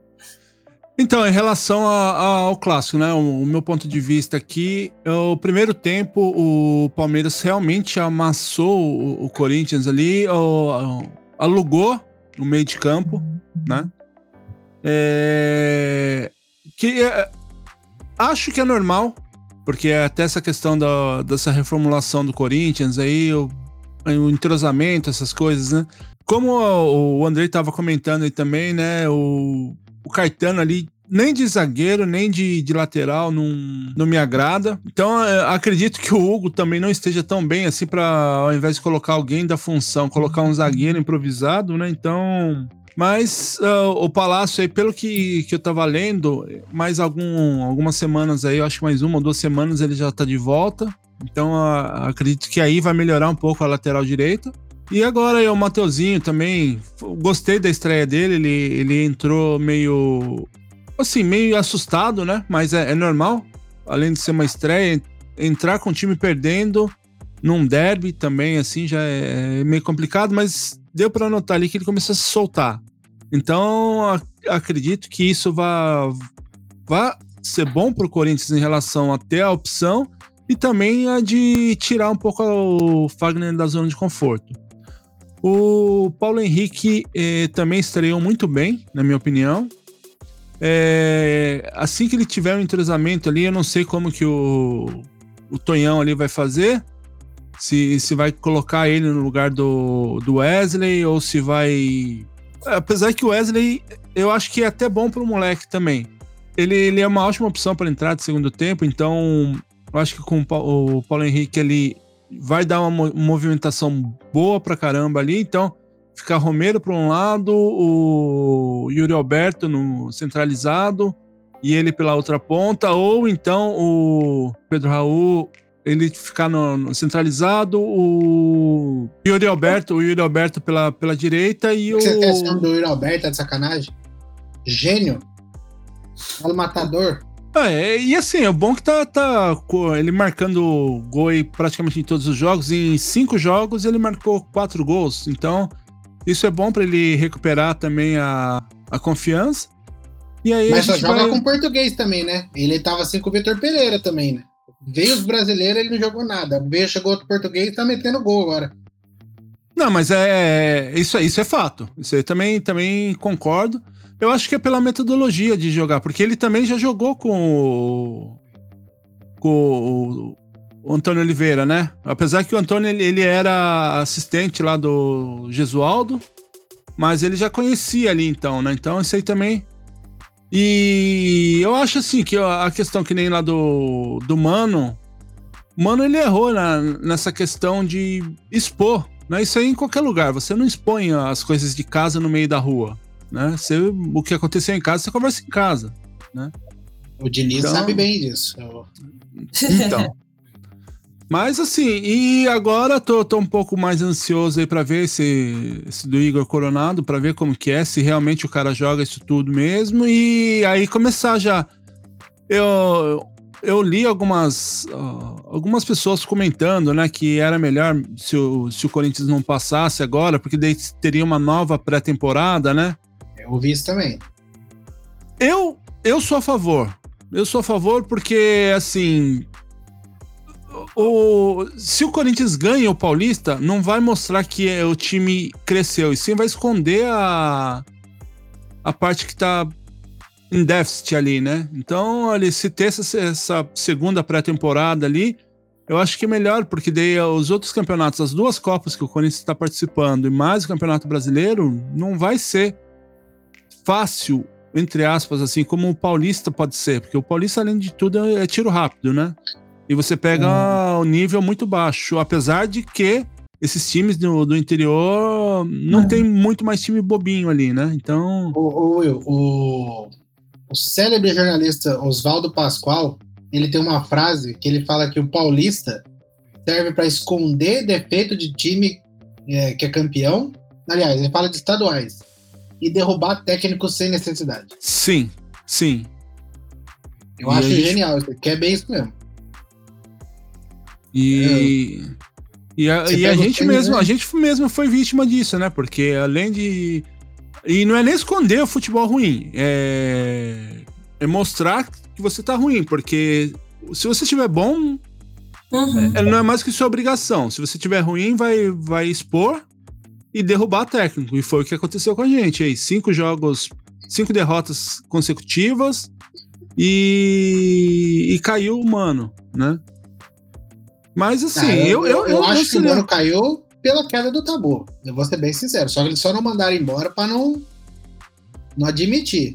Então, em relação a- a- ao clássico, né? O, o meu ponto de vista aqui, é o primeiro tempo, o Palmeiras realmente amassou o, o Corinthians ali, o- alugou no meio de campo, né? É, que é, acho que é normal porque até essa questão da, dessa reformulação do Corinthians aí, o, o entrosamento, essas coisas, né? Como o Andrei estava comentando aí também, né? O, o Caetano ali nem de zagueiro, nem de, de lateral não, não me agrada. Então, é, acredito que o Hugo também não esteja tão bem assim para, ao invés de colocar alguém da função, colocar um zagueiro improvisado, né? Então. Mas uh, o Palácio aí, pelo que, que eu tava lendo, mais algum, algumas semanas aí, eu acho que mais uma ou duas semanas ele já tá de volta. Então uh, acredito que aí vai melhorar um pouco a lateral direita. E agora aí, o Mateuzinho também, gostei da estreia dele, ele, ele entrou meio assim, meio assustado, né? Mas é, é, normal. Além de ser uma estreia, entrar com o time perdendo num derby também, assim, já é, é meio complicado, mas deu para notar ali que ele começou a se soltar. Então, a, acredito que isso vai, vai ser bom para o Corinthians em relação a ter a opção e também a de tirar um pouco o Fagner da zona de conforto. O Paulo Henrique eh, também estreou muito bem, na minha opinião. É, assim que ele tiver um entrosamento ali, eu não sei como que o, o Tonhão ali vai fazer. Se, se vai colocar ele no lugar do, do Wesley ou se vai. Apesar que o Wesley, eu acho que é até bom para o moleque também. Ele, ele é uma ótima opção para entrar de segundo tempo, então eu acho que com o Paulo Henrique ele vai dar uma movimentação boa para caramba ali. Então, ficar Romero para um lado, o Yuri Alberto no centralizado e ele pela outra ponta, ou então o Pedro Raul ele ficar no, no centralizado, o Yuri Alberto, o Yuri Alberto pela, pela direita e o. Você esse do Yuri Alberto, é de sacanagem? Gênio. o matador. É, e assim, é bom que tá, tá ele marcando gol praticamente em todos os jogos. Em cinco jogos ele marcou quatro gols. Então, isso é bom para ele recuperar também a, a confiança. E aí Mas só joga vai... com português também, né? Ele tava assim com o Vitor Pereira também, né? Veio os brasileiros, ele não jogou nada. Veio, chegou outro português e tá metendo gol agora. Não, mas é isso, isso é fato. Isso aí também, também concordo. Eu acho que é pela metodologia de jogar, porque ele também já jogou com o, com o Antônio Oliveira, né? Apesar que o Antônio ele, ele era assistente lá do Gesualdo, mas ele já conhecia ali então, né? Então isso aí também. E eu acho assim que a questão que nem lá do, do Mano, Mano ele errou na, nessa questão de expor, né? Isso aí em qualquer lugar, você não expõe as coisas de casa no meio da rua, né? Você, o que aconteceu em casa, você conversa em casa, né? O Diniz então, sabe bem disso. Então. [laughs] Mas assim, e agora tô, tô um pouco mais ansioso aí para ver esse, esse, do Igor Coronado, para ver como que é, se realmente o cara joga isso tudo mesmo, e aí começar já. Eu, eu li algumas, algumas pessoas comentando, né, que era melhor se o, se o Corinthians não passasse agora, porque daí teria uma nova pré-temporada, né? Eu ouvi isso também. Eu, eu sou a favor. Eu sou a favor porque, assim, o, se o Corinthians ganha o Paulista, não vai mostrar que é, o time cresceu, e sim vai esconder a, a parte que tá em déficit ali, né? Então, ali, se ter essa, essa segunda pré-temporada ali, eu acho que é melhor, porque daí os outros campeonatos, as duas Copas que o Corinthians está participando e mais o Campeonato Brasileiro, não vai ser fácil, entre aspas, assim, como o Paulista pode ser, porque o Paulista, além de tudo, é tiro rápido, né? E você pega o um nível muito baixo, apesar de que esses times do, do interior não é. tem muito mais time bobinho ali, né? Então. O, o, o, o célebre jornalista Oswaldo Pascoal ele tem uma frase que ele fala que o paulista serve para esconder defeito de time é, que é campeão. Aliás, ele fala de estaduais e derrubar técnicos sem necessidade. Sim, sim. Eu e acho gente... genial, que é bem isso mesmo. E, é. e a, e a gente mesmo, né? a gente mesmo foi vítima disso, né? Porque além de. E não é nem esconder o futebol ruim, é, é mostrar que você tá ruim, porque se você estiver bom, uhum. é, não é mais que sua obrigação. Se você estiver ruim, vai, vai expor e derrubar técnico. E foi o que aconteceu com a gente aí. Cinco jogos, cinco derrotas consecutivas E, e caiu o Mano, né? Mas assim, Ah, eu, eu, eu, acho não que o Mano caiu pela queda do tabu. Eu vou ser bem sincero. Só que eles só não mandaram embora pra não, não admitir.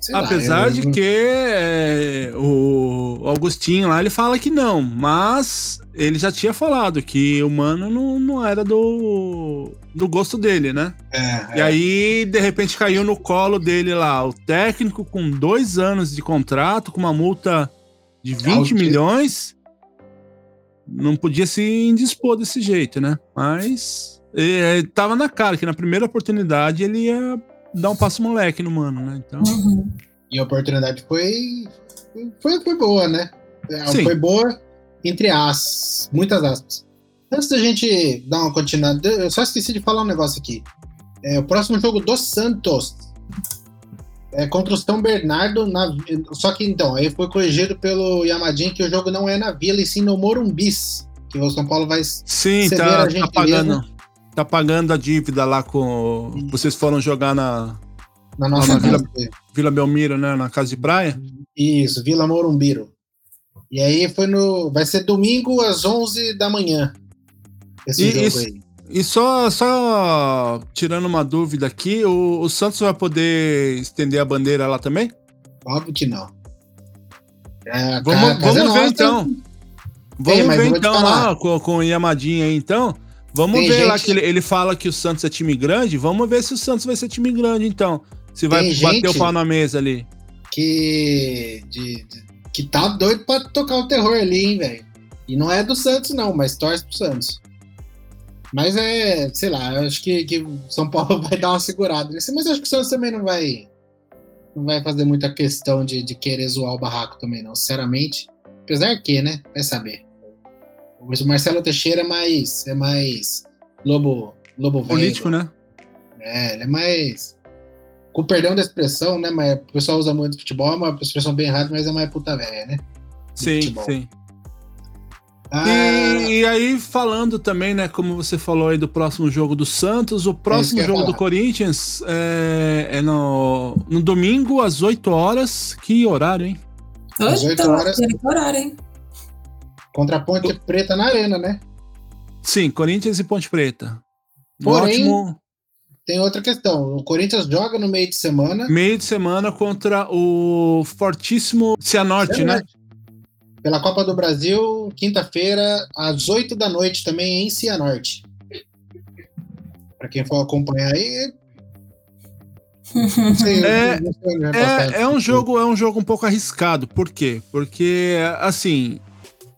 Sei lá, Apesar eu- de que é, o Augustinho lá ele fala que não, mas ele já tinha falado que o mano não, não era do, do gosto dele, né? É, E aí, de repente, caiu no colo dele lá o técnico com dois anos de contrato, com uma multa de 20 Altíssimo. milhões. Não podia se indispor desse jeito, né? Mas é, tava na cara que na primeira oportunidade ele ia dar um passo moleque no mano, né? Então. Uhum. E a oportunidade foi, foi, foi boa, né? É, Sim. Foi boa, entre as muitas aspas. Antes da gente dar uma continuada, eu só esqueci de falar um negócio aqui. É, o próximo jogo do Santos é contra o São Bernardo. Na, só que então, aí foi corrigido pelo Yamadin que o jogo não é na Vila e sim no Morumbis. Que o São Paulo vai. Sim, tá, tá pagando. Tá pagando a dívida lá com. Vocês foram jogar na Na nossa na Vila-. Vila Belmiro, né? Na casa de praia. Isso, Vila Morumbiro. E aí foi no. Vai ser domingo às 11 da manhã. Esse E jogo aí. E só, só tirando uma dúvida aqui, o, o Santos vai poder estender a bandeira lá também? Óbvio que não. É, Vamos, vamos ver então. Vamos mas eu ver então lá com, com o Yamadinha aí então. Vamos Tem ver lá gente- que ele, ele fala que o Santos é time grande. Vamos ver se o Santos vai ser time grande então. Se vai Tem bater o pau na mesa ali. Que. de- de- que tá doido pra tocar o terror ali, hein, velho. E não é do Santos, não, mas torce pro Santos. Mas é, sei lá, eu acho que, que São Paulo [laughs] vai dar uma segurada nisso, mas eu acho que o Santos também não vai. Não vai fazer muita questão de, de querer zoar o barraco também, não, sinceramente. Apesar que, né? Vai saber. O Marcelo Teixeira é mais. É mais. Lobo. Lobo velho. Político, né? É, ele é mais. Com perdão da expressão, né? Mas o pessoal usa muito futebol, é uma expressão bem errada, mas é mais puta velha, né? Sim, futebol. sim. Ah, E, e aí, falando também, né, como você falou aí do próximo jogo do Santos, o próximo É que jogo do. Corinthians é, é no, no domingo às 8 horas. Que horário, hein? Às oito Oito horas. horas. horário, hein? contra a Ponte Preta na Arena, né? Sim, Corinthians e Ponte Preta. Porém- ótimo Tem outra questão. O Corinthians joga no meio de semana. meio de semana contra o fortíssimo Cianorte, né? Pela Copa do Brasil, quinta-feira, às 8 da noite, também em Cianorte. Pra quem for acompanhar aí. [laughs] Não sei, É- passar. É, é um jogo, é um jogo um pouco arriscado. Por quê? Porque assim,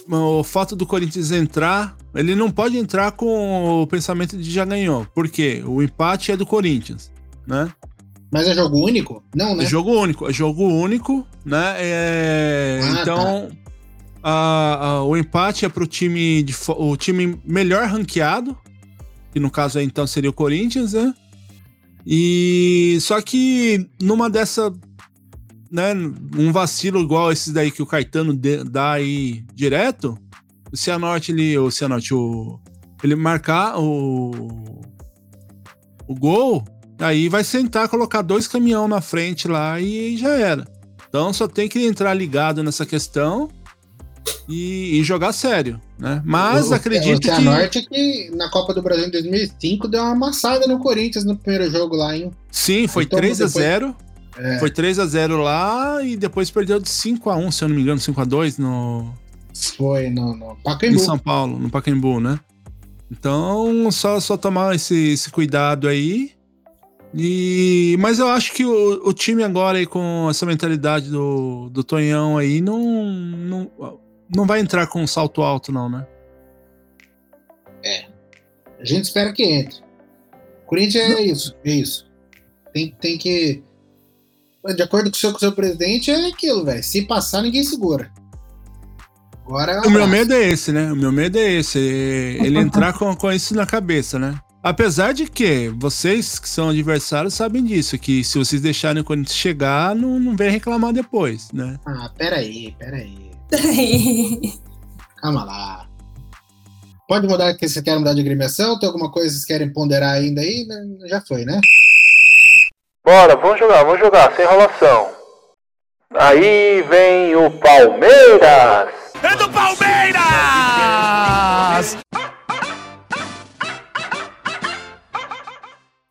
o fato do Corinthians entrar, ele não pode entrar com o pensamento de já ganhou. Por quê? O empate é do Corinthians, né? Mas é jogo único? Não, né? É jogo único, é jogo único, né? É, Ah, então, a- a- o empate é pro time de o time melhor ranqueado, que no caso aí então seria o Corinthians, né? E só que numa dessa, né, um vacilo igual esses daí que o Caetano dá aí direto, o Cianorte ele, o Cianorte, o ele marcar o o gol, aí vai sentar, colocar dois caminhão na frente lá e já era. Então só tem que entrar ligado nessa questão e, e jogar sério, né? Mas O- acredito o que Cianorte que na Copa do Brasil em 2005 deu uma amassada no Corinthians no primeiro jogo lá, hein? sim, foi Então, 3 a depois- 0 É. Foi 3 a 0 lá e depois perdeu de 5 a 1 se eu não me engano, 5 a 2 no, Foi no, no em Pacaembu. São Paulo, no Pacaembu, né? Então, só, só tomar esse, esse cuidado aí. E, mas eu acho que o, o time agora aí com essa mentalidade do, do Tonhão aí não, não, não vai entrar com um salto alto, não, né? A gente espera que entre. Corinthians é isso, é isso. Tem, tem que. De acordo com o seu, com o seu presidente, é aquilo, velho. Se passar, ninguém segura. Agora é O meu medo é esse, né? O meu medo é esse. é Ele entrar com, com isso na cabeça, né? Apesar de que vocês que são adversários sabem disso, que se vocês deixarem o Corinthians chegar, não, não vem reclamar depois, né? Ah, peraí, peraí. Peraí. Calma lá. Pode mudar que vocês querem mudar de agremiação? Tem alguma coisa que vocês querem ponderar ainda aí? Já foi, né? Bora, vamos jogar, vamos jogar, sem enrolação. Aí vem o Palmeiras. É do Palmeiras!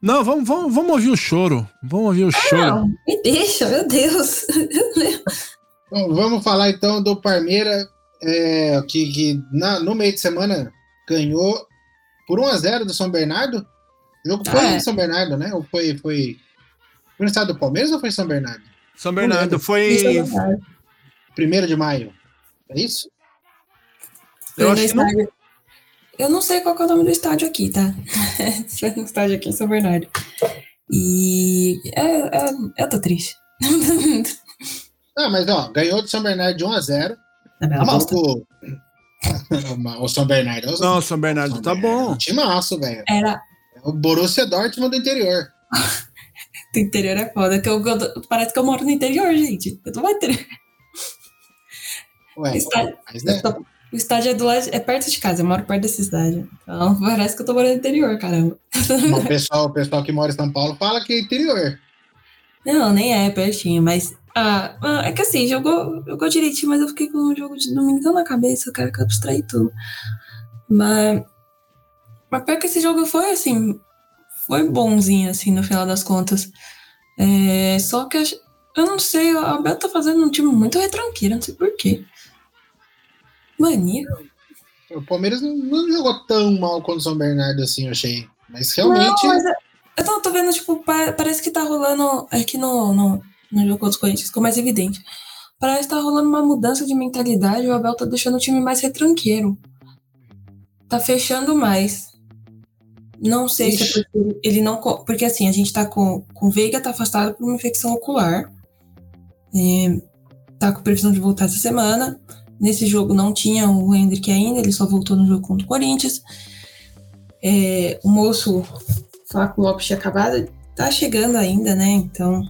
Não, vamos, vamos, vamos ouvir o choro. Vamos ouvir o choro. Não, me deixa, meu Deus. [laughs] Bom, vamos falar então do Palmeiras, é, que, que na- no meio de semana ganhou por 1x0 do São Bernardo. O jogo foi Ah, é. em São Bernardo, né? Ou foi, foi, foi no estado do Palmeiras ou foi em São Bernardo? São Bernardo foi. Primeiro de maio. É isso? Eu acho que não. Eu não sei qual que é o nome do estádio aqui, tá? [laughs] Foi no estádio aqui em São Bernardo. E é, é- eu tô triste. [laughs] Ah, mas ó, ganhou do São Bernardo de 1x0. É bela bosta. Jogo... [laughs] o São Bernardo. é o- Não, São Bernardo tá bom. Um timaço, velho. Era É o Borussia Dortmund do interior. do interior é foda, que eu, eu- parece que eu moro no interior, gente. Eu tô no interior. Ué, O estádio, mas né? o estádio é do lado, é perto de casa, eu moro perto desse estádio. Então [laughs] parece que eu tô morando no interior, caramba. o, pessoal, o pessoal que mora em São Paulo fala que é interior. Não, nem é pertinho, mas. Ah, ah, é que assim, jogou, jogou direitinho, mas eu fiquei com o jogo de domingo na cabeça, eu quero que eu abstrair tudo. Mas. Mas pior que esse jogo foi assim. Foi bonzinho, assim, no final das contas. É, só que eu, não sei, o Abel tá fazendo um time muito retranqueiro, não sei porquê. Mania. O Palmeiras não, não jogou tão mal contra o São Bernardo assim, eu achei. Mas realmente. Não, mas eu, eu tô, tô vendo, tipo, pa- parece que tá rolando. Aqui no, no, no jogo contra os Corinthians ficou mais evidente. Parece que tá rolando uma mudança de mentalidade. O Abel tá deixando o time mais retranqueiro. Tá fechando mais. Não sei se Ixi. é porque ele não. Porque assim, a gente tá com. Com o Veiga tá afastado por uma infecção ocular. É, tá com previsão de voltar essa semana. Nesse jogo não tinha o Hendrick ainda, ele só voltou no jogo contra o Corinthians. É, o moço Flaco Lopes tinha acabado, tá chegando ainda, né? Então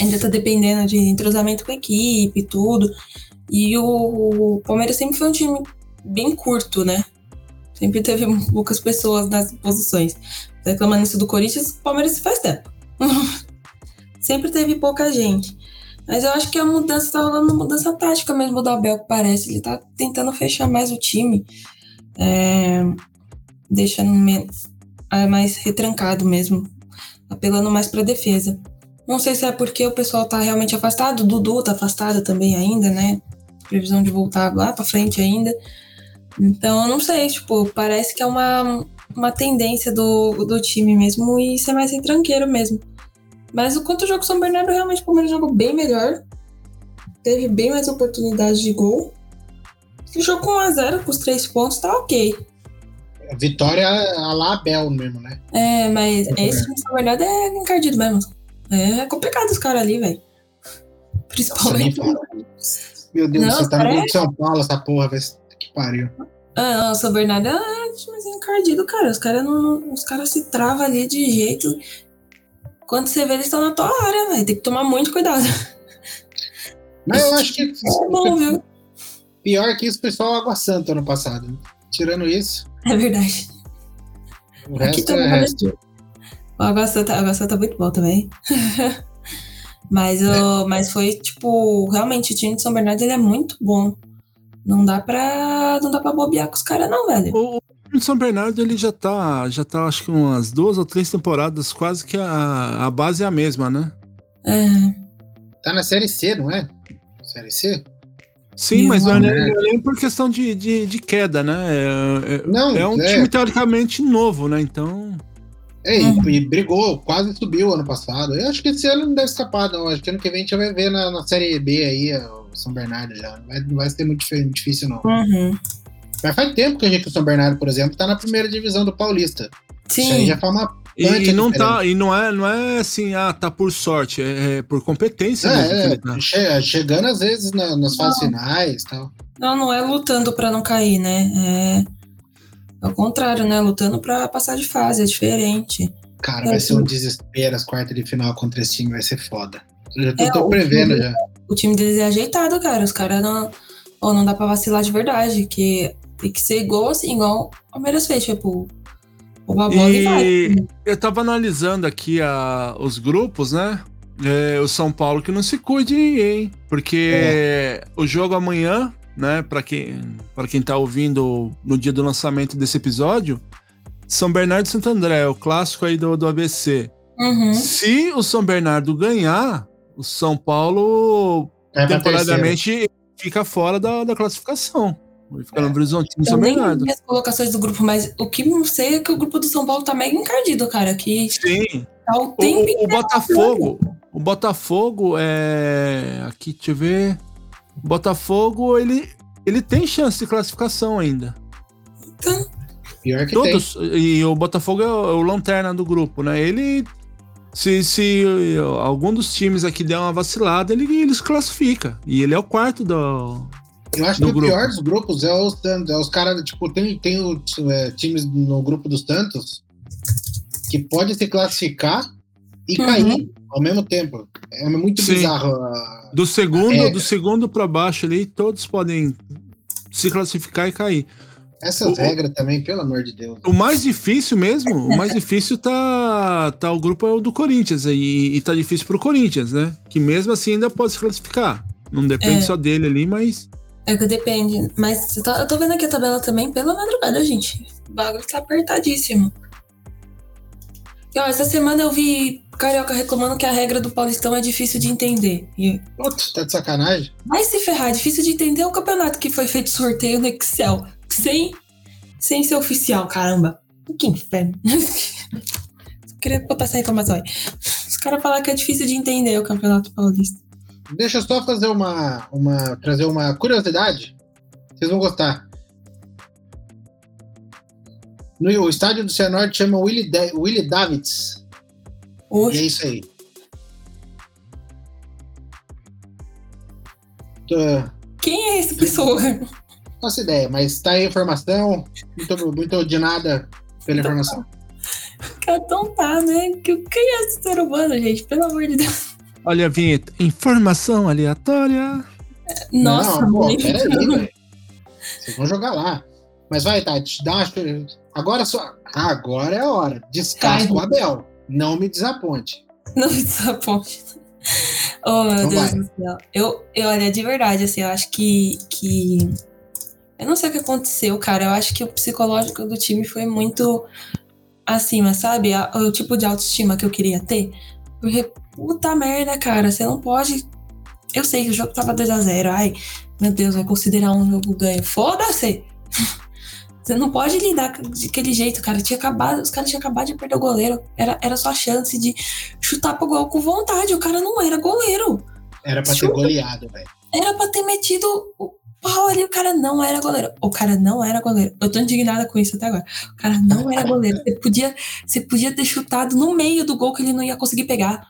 ainda tá dependendo de entrosamento com a equipe e tudo. E o Palmeiras sempre foi um time bem curto, né? Sempre teve poucas pessoas nas posições. Reclamando isso do Corinthians, o Palmeiras faz tempo. [laughs] sempre teve pouca gente. Mas eu acho que a mudança tá rolando uma mudança tática mesmo do Abel, que parece. Ele tá tentando fechar mais o time. É, deixando ah, mais retrancado mesmo, apelando mais para defesa. Não sei se é porque o pessoal tá realmente afastado, o Dudu tá afastado também ainda, né? Previsão de voltar lá para frente ainda. Então, eu não sei, tipo, parece que é uma, uma tendência do, do time mesmo e ser mais retranqueiro mesmo. Mas o quanto o jogo São Bernardo, realmente o Palmeiras jogou bem melhor. Teve bem mais oportunidades de gol. O jogo com 1x0 com os três pontos tá ok. Vitória a la Abel mesmo, né? É, mas Muito esse time, na verdade, é encardido mesmo. É complicado os caras ali, velho. Principalmente. Meu Deus, Não, você tá no de São Paulo, essa porra, se- que pariu. Ah, não, o São Bernardo é um time encardido, cara. Os caras não. Os caras se travam ali de jeito. Quando você vê, eles estão na tua área, velho. Tem que tomar muito cuidado. Mas eu acho que É bom, viu? pior que isso, pessoal Água Santa ano passado. né? Tirando isso, É verdade. o Aqui resto também é tá resto. O Água Santa, Água Santa é muito bom também. [laughs] mas, o- mas foi, tipo, realmente, o time de São Bernardo ele é muito bom. Não dá pra. Não dá pra bobear com os caras, não, velho. O, o time de São Bernardo ele já tá, já tá acho que umas duas ou três temporadas, quase que a, a base é a mesma, né? É. Tá na Série C, não é? Série C? Sim, E mas o é é nem por questão de, de, de queda, né? É, é- Não, é um é. time teoricamente novo, né? Então. É, e- Uhum. e brigou, quase subiu ano passado. Eu acho que esse ano não deve escapar, não. Acho que ano que vem a gente já vai ver na, na Série B aí, o São Bernardo já. Não vai, não vai ser muito difí- difícil, não. Uhum. Mas faz tempo que a gente, o São Bernardo, por exemplo, tá na primeira divisão do Paulista. Isso aí Sim. já faz uma E, e não tá, e não é, não é assim, ah, tá por sorte, é, é por competência É, ele é, tá. che- chegando às vezes na- nas fases finais e tal. Não, não é lutando pra não cair, né? É, é o contrário, né? Lutando pra passar de fase, é diferente. Cara, É, vai ser um sim. desespero as quartas de final contra esse time, vai ser foda. Eu já tô, É, tô prevendo time- já. O time deles é ajeitado, cara. Os caras não. Ou não dá pra vacilar de verdade, que tem que ser igual assim, igual o Palmeiras fez, tipo. O bola e vai. Eu tava analisando aqui a, os grupos, né? É, o São Paulo que não se cuide, hein? Porque É. o jogo amanhã, né, Pra quem, pra quem tá ouvindo no dia do lançamento desse episódio, São Bernardo e Santo André, o clássico aí do, do ABC. Uhum. Se o São Bernardo ganhar, o São Paulo É temporariamente fica fora da, da classificação. Vai ficar no Horizonte no Eu São nem Bernardo. as colocações do grupo, mas o que não sei é que o grupo do São Paulo tá mega encardido, cara. Que Sim. tá o tempo o- o Botafogo. O Botafogo é. Aqui, deixa eu ver. O Botafogo, ele, ele tem chance de classificação ainda. Então, Pior que Todos. E o Botafogo é o, é o lanterna do grupo, né? Ele. Se, se algum dos times aqui der uma vacilada, ele, ele se classifica. E ele é o quarto do. Eu acho que o grupo. pior dos grupos é os, é os caras, tipo, tem, tem o, é, times no grupo dos Santos que pode se classificar e Uhum. cair ao mesmo tempo. É muito Sim. bizarro. a- Do segundo, É. do segundo para baixo ali, todos podem se classificar e cair. Essas o- regras também, pelo amor de Deus. O mais difícil mesmo, o mais difícil tá, tá o grupo é o do Corinthians e, e tá difícil pro Corinthians, né? Que mesmo assim ainda pode se classificar. Não depende É. só dele ali, mas é que depende. Mas eu tô, eu tô vendo aqui a tabela também pela madrugada, gente. O bagulho tá apertadíssimo. E, ó, essa semana eu vi Carioca reclamando que a regra do Paulistão é difícil de entender. E Putz, tá de sacanagem? vai se ferrar, difícil de entender o campeonato que foi feito sorteio no Excel. Sem, sem ser oficial, caramba. Que inferno. [laughs] Queria botar essa reclamação aí. Os caras falaram que é difícil de entender o Campeonato Paulista. Deixa eu só fazer uma, uma. trazer uma curiosidade. Vocês vão gostar. No, o estádio do Cianorte chama Willie, Da- Willie Davids. E é Oxe, isso aí. Quem é essa pessoa? não faço ideia, mas tá aí a informação. Muito, muito de nada pela informação. Então tá, né? Que- Quem é esse ser humano, gente? Pelo amor de Deus. Olha a vinheta. Informação aleatória. Nossa, não, pô, muito. peraí, velho. Vocês vão jogar lá. Mas vai, Tati, dá uma... Agora só. Agora é a hora. Descasca o. Abel. Não me desaponte. Não me desaponte. Oh, meu Então Deus vai. do céu. Eu, eu, olha, de verdade, assim, eu acho que, que. Eu não sei o que aconteceu, cara. Eu acho que o psicológico do time foi muito acima, sabe? O tipo de autoestima que eu queria ter. Porque, puta merda, cara, você não pode. Eu sei que o jogo tava 2x0. Ai, meu Deus, vai considerar um jogo ganho. Foda-se! [laughs] Você não pode lidar daquele jeito, cara. Tinha acabado, os caras tinham acabado de perder o goleiro. Era, era só a chance de chutar pro gol com vontade. O cara não era goleiro. Era pra ter Chuta. goleado, velho. Era pra ter metido o pau ali. O cara não era goleiro. O cara não era goleiro. Eu tô indignada com isso até agora. O cara não era goleiro. Você podia, você podia ter chutado no meio do gol que ele não ia conseguir pegar.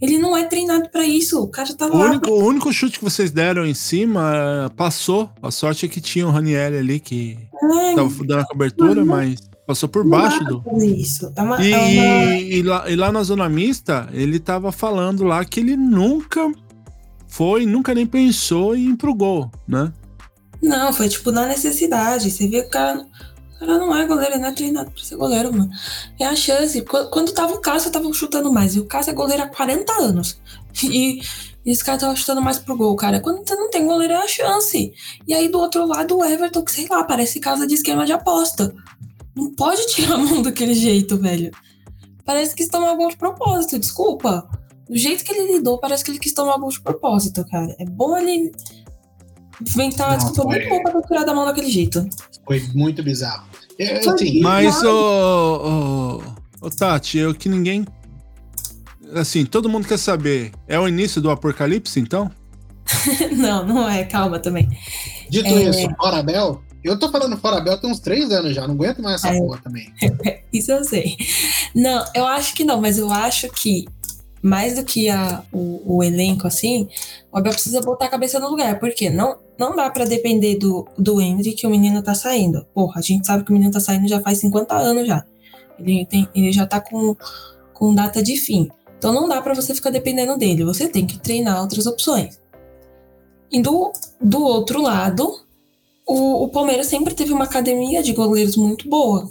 Ele não é treinado pra isso. O cara tava O lá. único, o único chute que vocês deram em cima eh, passou. A sorte é que tinha o Ranieri ali que Ai, tava dando a cobertura, mas passou por baixo do. pra isso. É uma, E, é uma- e lá, e lá na zona mista, ele tava falando lá que ele nunca foi, nunca nem pensou em ir pro gol, né? Não, foi tipo na necessidade. Você vê que o cara, cara não é goleiro, ele não é treinado pra ser goleiro, mano. É a chance. Quando, tava o Cássio, estavam chutando mais. E o Cássio é goleiro há 40 anos. E, [laughs] e esse cara tava chutando mais pro gol, cara. Quando você não tem goleiro, é a chance. E aí do outro lado, o Everton, que sei lá, parece casa de esquema de aposta. Não pode tirar a mão daquele jeito, velho. Parece que quis tomar gol de propósito, desculpa. Do jeito que ele lidou, parece que ele quis tomar gol de propósito, cara. É bom ele inventar uma Não, desculpa foi- muito boa pra tirar da mão daquele jeito. Foi muito bizarro. É, Foi assim, Mas, ô, ô, ô, Tati, eu que ninguém. Assim, todo mundo quer saber. É o início do apocalipse, então? [laughs] não, não é, calma também. dito é- isso, fora Abel, eu tô falando fora Abel tem uns três anos já. Não aguento mais essa É. porra também. [laughs] Isso eu sei. Não, eu acho que não, mas eu acho que mais do que a, o, o elenco, assim, o Abel precisa botar a cabeça no lugar. Porque não, não dá pra depender do, do Hendrick que o menino tá saindo. Porra, a gente sabe que o menino tá saindo já faz 50 anos já. Ele, tem, ele já tá com, com data de fim. Então não dá pra você ficar dependendo dele. Você tem que treinar outras opções. E do, do outro lado, o, o Palmeiras sempre teve uma academia de goleiros muito boa.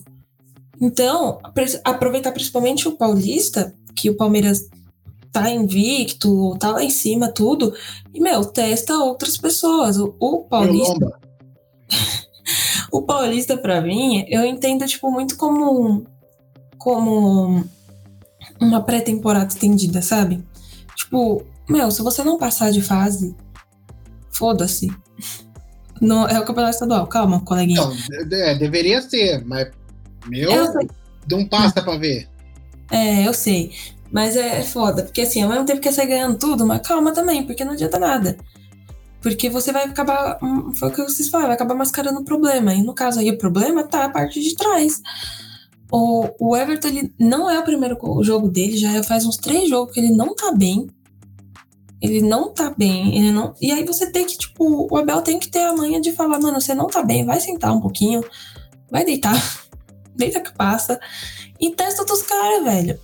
Então, aproveitar principalmente o Paulista, que o Palmeiras tá invicto, tá lá em cima, tudo. E, meu, testa outras pessoas. O, o Paulista. [laughs] O Paulista, pra mim, eu entendo, tipo, muito como. Como uma pré-temporada estendida, sabe? Tipo, meu, se você não passar de fase, foda-se. [laughs] Não, é o campeonato estadual, calma, coleguinha. De- é, deveria ser, mas meu, Eu não passa pra ver. É, eu sei. Mas é foda, porque assim, ao mesmo tempo que você ganhando tudo, mas calma também, porque não adianta nada. Porque você vai acabar. hum, Foi o que vocês falaram, vai acabar mascarando o problema. E no caso aí, o problema tá a parte de trás. O, o Everton, ele não é o primeiro jogo dele, já faz uns três jogos que ele não tá bem. Ele não tá bem, ele não. E aí você tem que, tipo, o Abel tem que ter a manha de falar, mano, você não tá bem, vai sentar um pouquinho, vai deitar, [laughs] deita que passa, e testa dos caras, velho.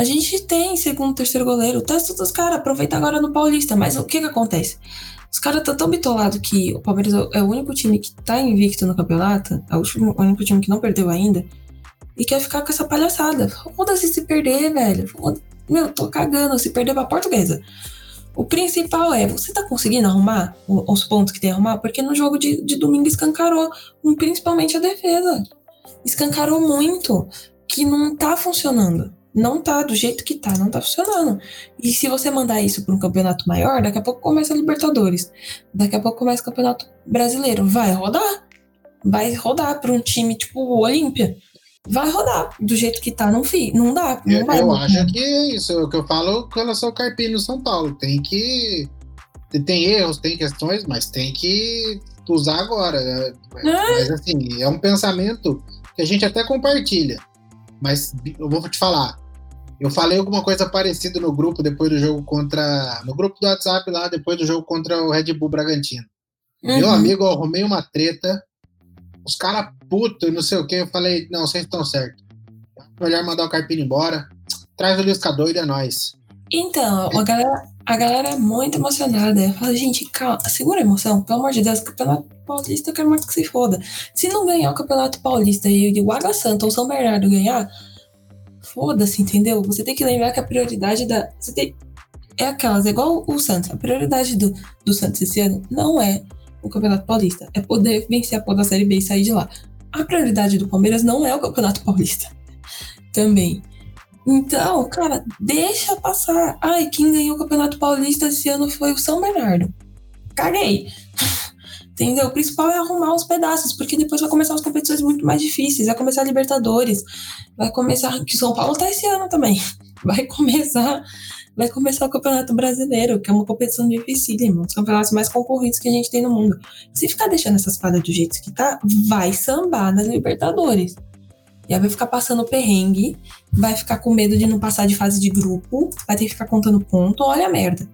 A gente tem segundo, terceiro goleiro, testa dos caras, aproveita agora no Paulista, mas o que que acontece? Os caras estão tão bitolados que o Palmeiras é o único time que tá invicto no campeonato, é o único time que não perdeu ainda, e quer ficar com essa palhaçada. Foda-se se perder, velho. Meu, tô cagando se perder pra portuguesa. O principal é, você tá conseguindo arrumar os pontos que tem que arrumar? Porque no jogo de, de domingo escancarou, principalmente a defesa. Escancarou muito que não tá funcionando. Não tá do jeito que tá, não tá funcionando. E se você mandar isso para um campeonato maior, daqui a pouco começa a Libertadores. Daqui a pouco começa o Campeonato Brasileiro. Vai rodar. Vai rodar para um time tipo o Olímpia. Vai rodar. Do jeito que tá, não, fi, não dá. Não Eu, vai. eu acho que é isso, é o que eu falo com relação ao Carpini no São Paulo. Tem que. Tem erros, tem questões, mas tem que usar agora. É, Mas assim, é um pensamento que a gente até compartilha. Mas eu vou te falar. Eu falei alguma coisa parecida no grupo depois do jogo contra. No grupo do WhatsApp lá, depois do jogo contra o Red Bull Bragantino. Meu Uhum. amigo, eu arrumei uma treta. Os caras puto e não sei o que. Eu falei, não, vocês estão certos. Melhor mandar o Carpini embora. Traz o Lisca doido, é nóis. Então, a galera, a galera é muito emocionada. Fala, gente, calma, segura a emoção, pelo amor de Deus, Campeonato Paulista eu quero mais que se foda. Se não ganhar o Campeonato Paulista e o Água Santa ou São Bernardo ganhar, foda-se, entendeu? Você tem que lembrar que a prioridade da. Você tem, é aquelas, é igual o Santos. A prioridade do, do Santos esse ano não é o Campeonato Paulista, é poder vencer a porra da Série B e sair de lá. A prioridade do Palmeiras não é o Campeonato Paulista. [laughs] Também. Então, cara, deixa passar. Ai, quem ganhou o Campeonato Paulista esse ano foi o São Bernardo. Caguei. Entendeu? O principal é arrumar os pedaços, porque depois vai começar as competições muito mais difíceis. Vai começar a Libertadores. Vai começar. Que São Paulo tá esse ano também. [laughs] Vai começar. Vai começar o Campeonato Brasileiro, que é uma competição dificílima, um dos campeonatos mais concorridos que a gente tem no mundo. Se ficar deixando essas paradas do jeito que tá, vai sambar nas Libertadores. E aí vai ficar passando perrengue, vai ficar com medo de não passar de fase de grupo, vai ter que ficar contando ponto, olha a merda.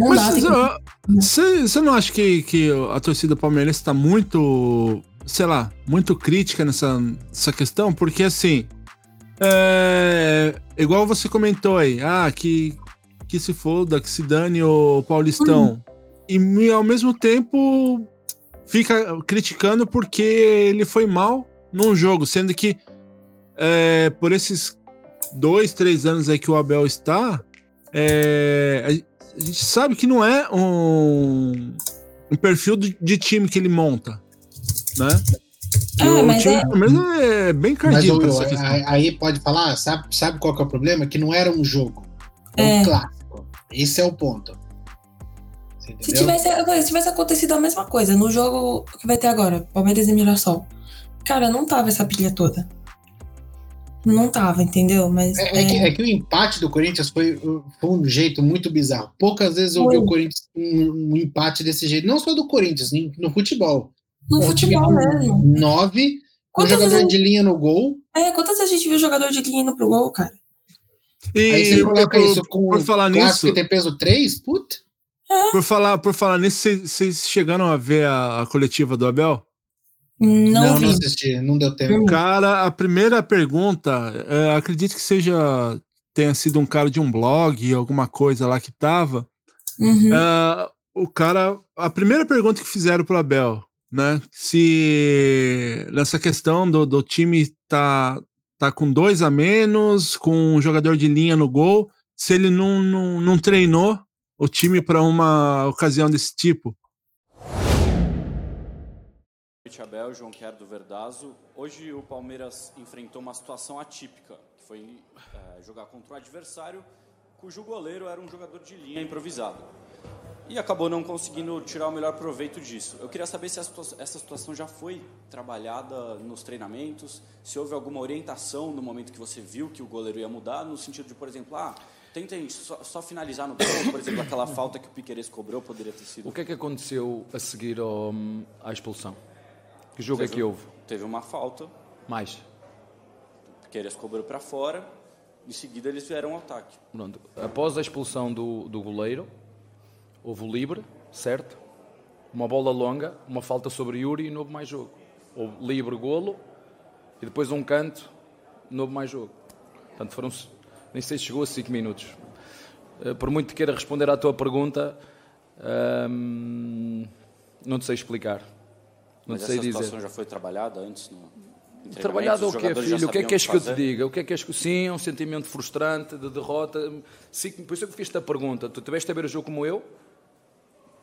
Não dá, tem que- Você não acha que, que a torcida palmeirense está muito, sei lá, muito crítica nessa, nessa questão? Porque assim, é, igual você comentou aí, ah, que, que se foda, que se dane o Paulistão. E me- ao mesmo tempo fica criticando porque ele foi mal num jogo, sendo que é, por esses dois, três anos aí que o Abel está, é, a, gente sabe que não é um, um perfil de, de time que ele monta, né? Ah, o mas time é- Palmeiras é bem Mas Will, essa questão. aí- pode falar, sabe, sabe qual que é o problema? Que não era um jogo. É um É. clássico. Esse é o ponto. Se tivesse, se tivesse acontecido a mesma coisa no jogo que vai ter agora, Palmeiras e Mirassol, cara, não tava essa pilha toda. Não tava, entendeu? Mas. É, é que, é que o empate do Corinthians foi, foi um jeito muito bizarro. Poucas vezes eu vi o Corinthians um, um empate desse jeito. Não só do Corinthians, nem no futebol. no Um futebol com mesmo. Nove, um Quantas jogador vezes, de linha no gol. é, quantas vezes a gente viu jogador de linha indo pro gol, cara? Aí você E coloca por, isso com por falar nisso, que tem peso 3, puta. por falar, por falar nisso, vocês- vocês chegaram a ver a, a coletiva do Abel? Não, Não, vi. não assisti, não deu tempo. Hum. Cara, a primeira pergunta, é, acredito que seja tenha sido um cara de um blog, alguma coisa lá que tava. Uhum. É, o cara, a primeira pergunta que fizeram pro Abel, né? Se nessa questão do, do time tá, tá com dois a menos, com um jogador de linha no gol, se ele não, não, não treinou o time para uma ocasião desse tipo. Abel, João Quer do Verdazo. Hoje o Palmeiras enfrentou uma situação atípica, que foi é, jogar contra um adversário cujo goleiro era um jogador de linha improvisado. E acabou não conseguindo tirar o melhor proveito disso. Eu queria saber se essa situação já foi trabalhada nos treinamentos, se houve alguma orientação no momento que você viu que o goleiro ia mudar, no sentido de, por exemplo, ah, tentem só, só finalizar no gol, por exemplo, aquela falta que o Piqueires cobrou poderia ter sido. O que é que aconteceu a seguir ao, à expulsão? Que jogo teve, é que houve? Teve uma falta. Mais. Piqueires cobrou para fora. Em seguida eles vieram ao ataque. Pronto. Após a expulsão do, do goleiro, houve o livre, certo? Uma bola longa, uma falta sobre Yuri e não houve mais jogo. Houve livre, golo e depois um canto, não houve mais jogo. Portanto, foram, nem sei se chegou a 5 minutos. Eh, por muito que queira responder à tua pergunta, hum, não te sei explicar. Não Mas sei essa dizer. situação já foi trabalhada antes no Trabalhado o quê, filho? O que é que queres que eu te diga? O que é que queres que... Sim, é um sentimento frustrante de derrota. Sim, por isso é que fiz-te a pergunta. Tu tiveste a ver o jogo como eu?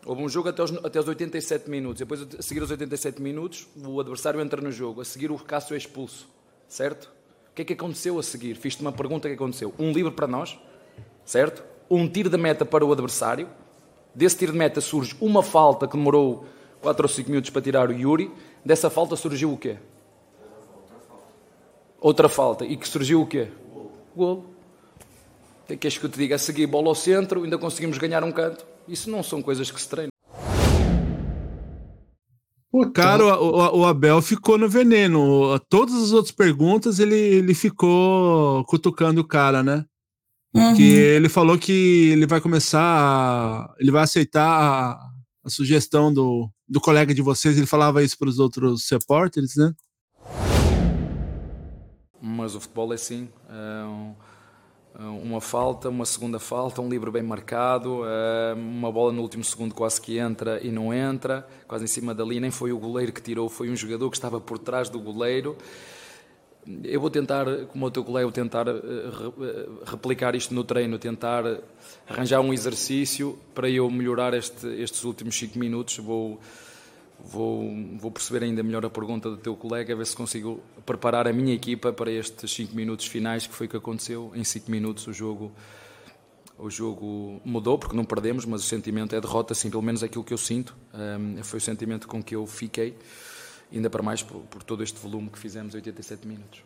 Houve um jogo até os, até os 87 minutos. Depois, a seguir os 87 minutos, o adversário entra no jogo. A seguir, o Cássio é expulso. Certo? O que é que aconteceu a seguir? Fiz-te uma pergunta: o que aconteceu? Um livre para nós, certo? Um tiro de meta para o adversário. Desse tiro de meta surge uma falta que demorou 4 ou 5 minutos para tirar o Yuri. Dessa falta surgiu o quê? Outra falta. E que surgiu o quê? Golo. O que é que eu te diga? A seguir, bola ao centro, ainda conseguimos ganhar um canto. Isso não são coisas que se treinam. Cara, o, o, Abel ficou no veneno. Todas as outras perguntas ele, ele ficou cutucando o cara, né? Uhum. Que ele falou que ele vai começar, ele vai aceitar a, a sugestão do, do colega de vocês. Ele falava isso para os outros repórteres, né? mas o futebol é assim. É uma falta, uma segunda falta, um livro bem marcado, é uma bola no último segundo quase que entra e não entra, quase em cima dali. Nem foi o goleiro que tirou, foi um jogador que estava por trás do goleiro. Eu vou tentar, como o teu colega, vou tentar eh, eh, replicar isto no treino, tentar arranjar um exercício para eu melhorar este, estes últimos 5 minutos. Vou Vou, vou perceber ainda melhor a pergunta do teu colega, ver se consigo preparar a minha equipa para estes 5 minutos finais, que foi o que aconteceu. Em 5 minutos o jogo, o jogo mudou, porque não perdemos, mas o sentimento é derrota, assim, pelo menos aquilo que eu sinto. Um, foi o sentimento com que eu fiquei, ainda para mais por, por todo este volume que fizemos, 87 minutos.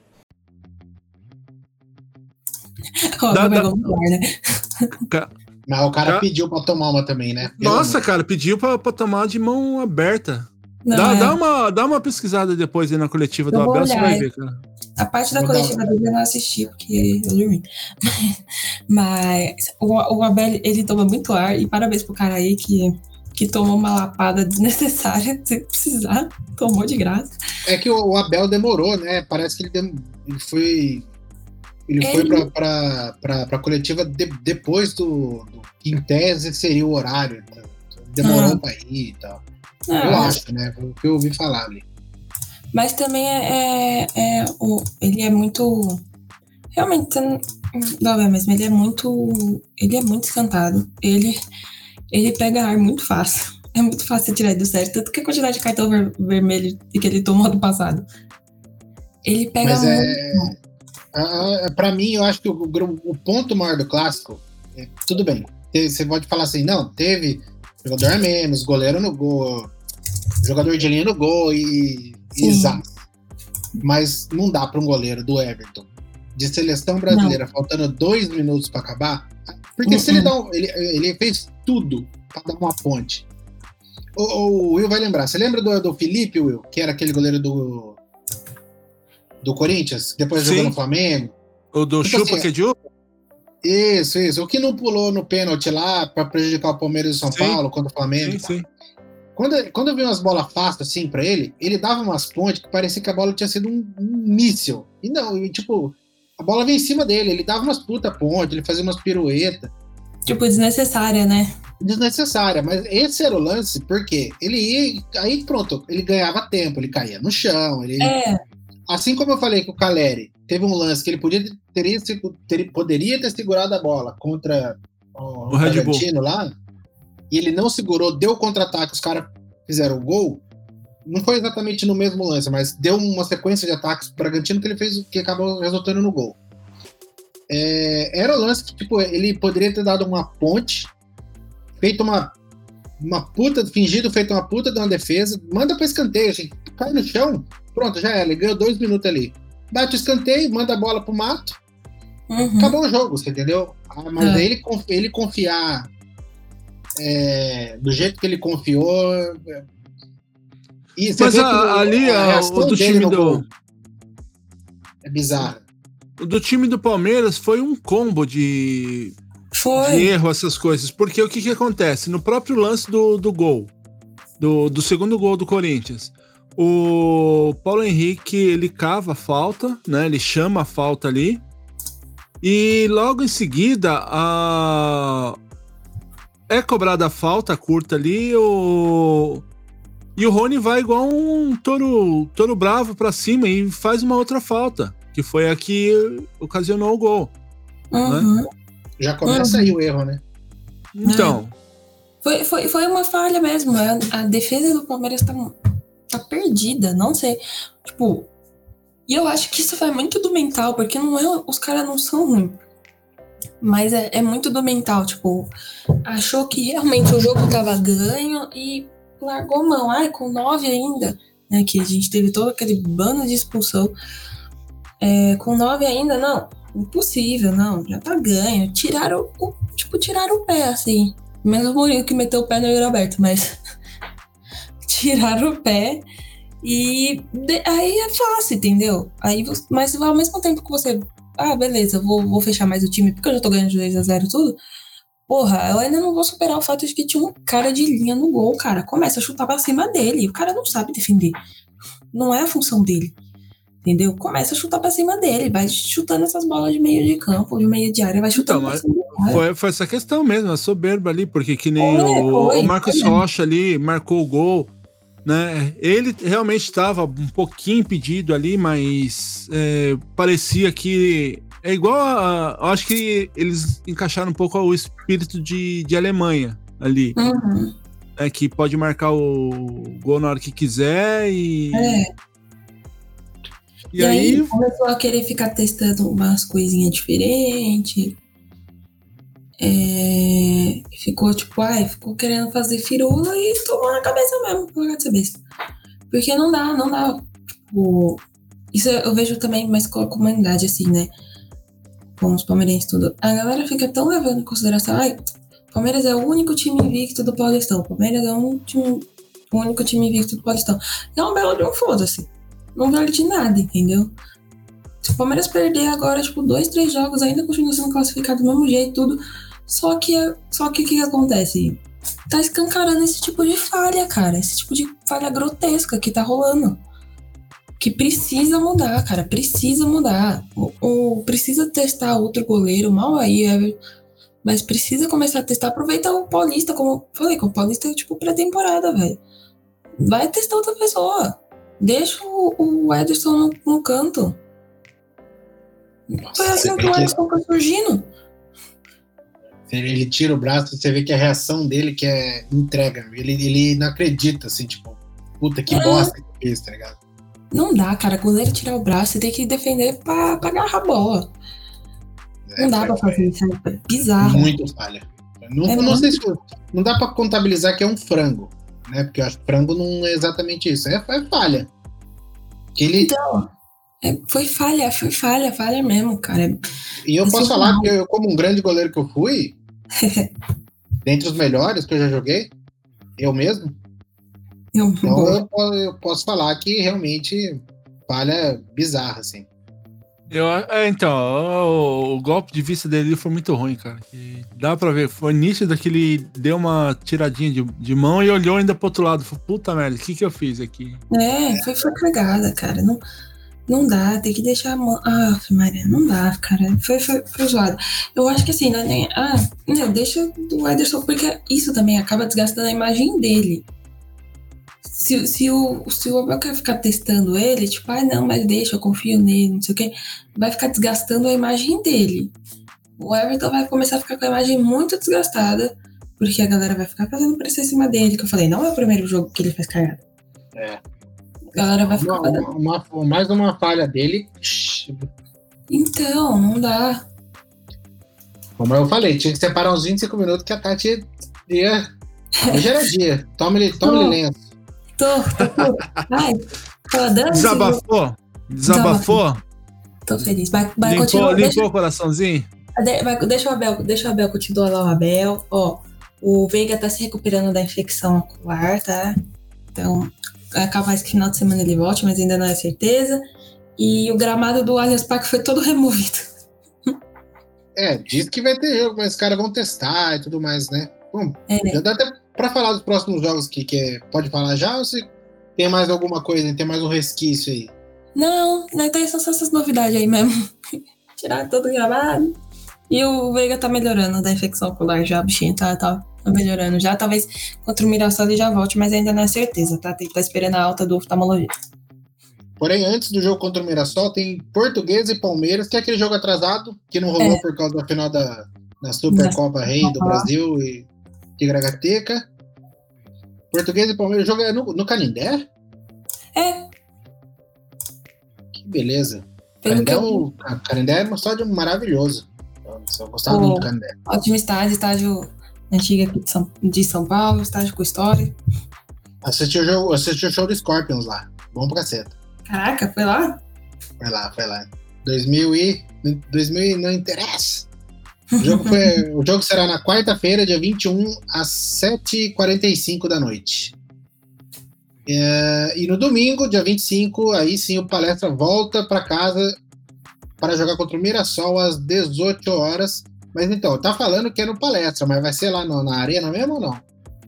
dá, dá... Mas o cara pediu pra tomar uma também, né? Pelo Nossa, amor. cara, pediu pra, pra tomar de mão aberta. Não, dá, é. dá, uma, dá uma pesquisada depois aí na coletiva eu do Abel, você vai ver, cara. A parte da coletiva dele eu não assisti, porque eu dormi. [laughs] Mas o, o Abel, ele toma muito ar, e parabéns pro cara aí que, que tomou uma lapada [laughs] desnecessária, sem precisar, tomou de graça. É que o, Abel demorou, né? Parece que ele, dem, ele foi ele, ele... foi para a coletiva de, depois do, do, que, em tese, seria o horário. Então, demorou ah. para ir e tal. Ah, eu acho, né? O que eu ouvi falar ali. Mas também é, é, é o, ele é muito. Realmente, não é mesmo, ele é muito. Ele é muito escantado. Ele, ele pega ar muito fácil. É muito fácil tirar ele do sério. Tanto que a quantidade de cartão ver, vermelho que ele tomou no passado. Ele pega Mas é muito. É... Ah, ah para mim, eu acho que o, o, ponto maior do clássico, é, tudo bem. Você pode falar assim, não, teve jogador a menos, goleiro no gol, jogador de linha no gol e, exato. Mas não dá para um goleiro do Everton de seleção brasileira não. faltando dois minutos para acabar, porque se ele uhum. dá um, ele, ele fez tudo para dar uma ponte. O, o, Will vai lembrar. Você lembra do, do Felipe, Will, que era aquele goleiro do do Corinthians, depois jogou no Flamengo. O do tipo Chupa assim, que é de Isso, isso. O que não pulou no pênalti lá para prejudicar o Palmeiras e o São sim. Paulo contra o Flamengo. Sim, sim. Quando, quando eu vi umas bolas fáceis assim para ele, ele dava umas pontes que parecia que a bola tinha sido um, um míssil. E não, e, tipo, a bola vinha em cima dele, ele dava umas puta pontes, ele fazia umas piruetas. Tipo, desnecessária, né? Desnecessária, mas esse era o lance, porque ele ia, aí pronto, ele ganhava tempo, ele caía no chão, ele. É assim como eu falei que o Caleri teve um lance que ele podia, teria, ter, poderia ter segurado a bola contra o, o Bragantino lá, e ele não segurou, deu contra-ataque, os caras fizeram o gol. Não foi exatamente no mesmo lance, mas deu uma sequência de ataques pro Bragantino que ele fez, que acabou resultando no gol. É, era o lance que, tipo, ele poderia ter dado uma ponte, feito uma, uma puta, fingido feito uma puta de uma defesa, manda para escanteio, assim, cai no chão, pronto, já era, ele ganhou dois minutos ali. Bate o escanteio, manda a bola pro mato, uhum. acabou o jogo, você entendeu? Ah, mas é. ele, ele confiar é, do jeito que ele confiou. É, mas a, ali a, a o do time do. É bizarro. O do time do Palmeiras foi um combo de, foi. de erro, essas coisas. Porque o que, que acontece? No próprio lance do, do gol, do, do segundo gol do Corinthians, o Paulo Henrique ele cava a falta, né? Ele chama a falta ali. E logo em seguida, a... é cobrada a falta curta ali, o... e o Rony vai igual um touro, touro bravo para cima e faz uma outra falta, que foi a que ocasionou o gol. Né? Uhum. Né? Já começa uhum. aí o erro, né? Então. É. Foi, foi, foi uma falha mesmo. A, a defesa do Palmeiras tá, tá perdida, não sei. Tipo, e eu acho que isso vai muito do mental, porque não é, os caras não são ruins. Mas é, é, muito do mental, tipo, achou que realmente o jogo tava ganho e largou mão. Ai, com nove ainda, né? Que a gente teve todo aquele bando de expulsão. É, com nove ainda, não. Impossível, não. Já tá ganho. Tiraram o. Tipo, tiraram o pé, assim. Menos o Mourinho que meteu o pé no Yuri Alberto, mas. [laughs] tiraram o pé e de, aí é fácil, entendeu? Aí, mas ao mesmo tempo que você, ah, beleza, vou, vou fechar mais o time porque eu já tô ganhando de 2 a 0 tudo. Porra, eu ainda não vou superar o fato de que tinha um cara de linha no gol, cara. Começa a chutar pra cima dele. O cara não sabe defender. Não é a função dele. Entendeu? Começa a chutar pra cima dele. Vai chutando essas bolas de meio de campo, de meio de área, vai chutando então, pra cima foi, foi essa questão mesmo, a soberba ali, porque que nem o, foi, o Marcos Rocha ali marcou o gol né? Ele realmente estava um pouquinho impedido ali, mas é, parecia que é igual a, eu acho que eles encaixaram um pouco o espírito de, de Alemanha ali. Uhum. Né, que pode marcar o gol na hora que quiser e. É. E, e aí, aí, começou a querer ficar testando umas coisinhas diferentes. É, ficou tipo, ai, ficou querendo fazer firula e tomou na cabeça mesmo, por de ser besta. Porque não dá, não dá. Tipo, isso eu vejo também mais com a comunidade, assim, né? Com os palmeirenses tudo. A galera fica tão levando em consideração, ai, Palmeiras é o único time invicto do Paulistão. Palmeiras é o único time invicto do Paulistão. É um belo de um foda-se. Não vale de nada, entendeu? Se o Palmeiras perder agora, tipo, dois, três jogos, ainda continua sendo classificado do mesmo jeito, tudo. Só que, só que o que acontece? Tá escancarando esse tipo de falha, cara. Esse tipo de falha grotesca que tá rolando. Que precisa mudar, cara. Precisa mudar. Ou, precisa testar outro goleiro, mal aí, é, mas precisa começar a testar. Aproveita o Paulista, como eu falei, com o Paulista é tipo pré-temporada, velho. Vai testar outra pessoa. Deixa o, o Ederson no, no canto. Foi assim que o Ederson foi surgindo. Ele tira o braço e você vê que a reação dele que é entrega. Ele, ele não acredita, assim, tipo, puta que é. bosta que fez, tá ligado? Não dá, cara. Ele tirar o braço, você tem que defender pra, pra agarrar a bola. É, não dá pra fazer isso, é bizarro. Muito falha. Não, é não sei se não dá pra contabilizar que é um frango, né? Porque eu acho que frango não é exatamente isso. É, é falha. Ele... Então, é, foi falha, foi falha, falha mesmo, cara. E eu posso falar que eu, como um grande goleiro que eu fui, [laughs] dentre os melhores que eu já joguei, eu mesmo. Eu, então eu, eu, posso falar que realmente falha bizarra, assim. Eu, é, então, o, o, golpe de vista dele foi muito ruim, cara. E dá pra ver, foi nítido que ele deu uma tiradinha de, de mão e olhou ainda pro outro lado. Falei, puta merda, o que que eu fiz aqui? É, foi, foi cagada, cara. Não, não dá, tem que deixar a mão. Ah, Maria, não dá, cara. Foi, foi, foi zoado. Eu acho que assim, é nem. Ah, não, deixa do Ederson, porque isso também acaba desgastando a imagem dele. Se, se, o, se o Abel quer ficar testando ele, tipo, ai não, mas deixa, eu confio nele, não sei o quê, vai ficar desgastando a imagem dele. O Everton vai começar a ficar com a imagem muito desgastada, porque a galera vai ficar fazendo pressão em cima dele, que eu falei, não é o primeiro jogo que ele faz cagada. É. A galera vai ficar. Uma, uma- uma- mais uma falha dele. Então, não dá. Como eu falei, tinha que separar uns 25 minutos que a Tati ia. Hoje era dia. Tome-lhe tome lenço. Tô. Ai, tô dando. Desabafou? Desabafou? Tô feliz. Vai, vai limpou continuar. limpou Deixa, o coraçãozinho? deixa o Abel, deixa o Abel continuar lá o Abel. Ó, o Veiga tá se recuperando da infecção ocular, tá? Então, é capaz que final de semana ele volte, mas ainda não é certeza. E o gramado do Allianz Parque foi todo [laughs] removido. É, diz que vai ter jogo, mas os caras vão testar e tudo mais, né? Bom, É, né? já dá até pra falar dos próximos jogos que, que é- pode falar já ou se tem mais alguma coisa, tem mais um resquício aí? Não, não tem só essas novidades aí mesmo. [laughs] Tirar todo o gramado. E o Veiga tá melhorando da infecção ocular já, o bichinho tá, tá melhorando já. Talvez contra o Mirassol ele já volte, mas ainda não é certeza, tá? Tem que tá esperando a alta do oftalmologista. Porém, antes do jogo contra o Mirassol, tem Português e Palmeiras, que é aquele jogo atrasado, que não rolou É. por causa da final da, da Supercopa Rei do. Brasil e Tigragateca. Português e Palmeiras, o jogo é no, no Canindé? É. Que beleza. Pelo Canindé, que é um- Canindé é um estádio maravilhoso. Eu gostava muito do Canindé. Ótimo estádio, estádio antigo aqui de São, de São Paulo, estádio com história. Assisti o, jogo, assisti o show do Scorpions lá. Bom pra caceta. Caraca, foi lá? Foi lá, foi lá. 2000 e... 2000 e não interessa. O jogo, [laughs] foi, o jogo será na quarta-feira, dia 21, às 7h45 da noite. É, e no domingo, dia 25, aí sim o Palestra volta para casa para jogar contra o Mirassol às 18 horas. Mas então, tá falando que é no Palestra, mas vai ser lá no- na arena mesmo ou não?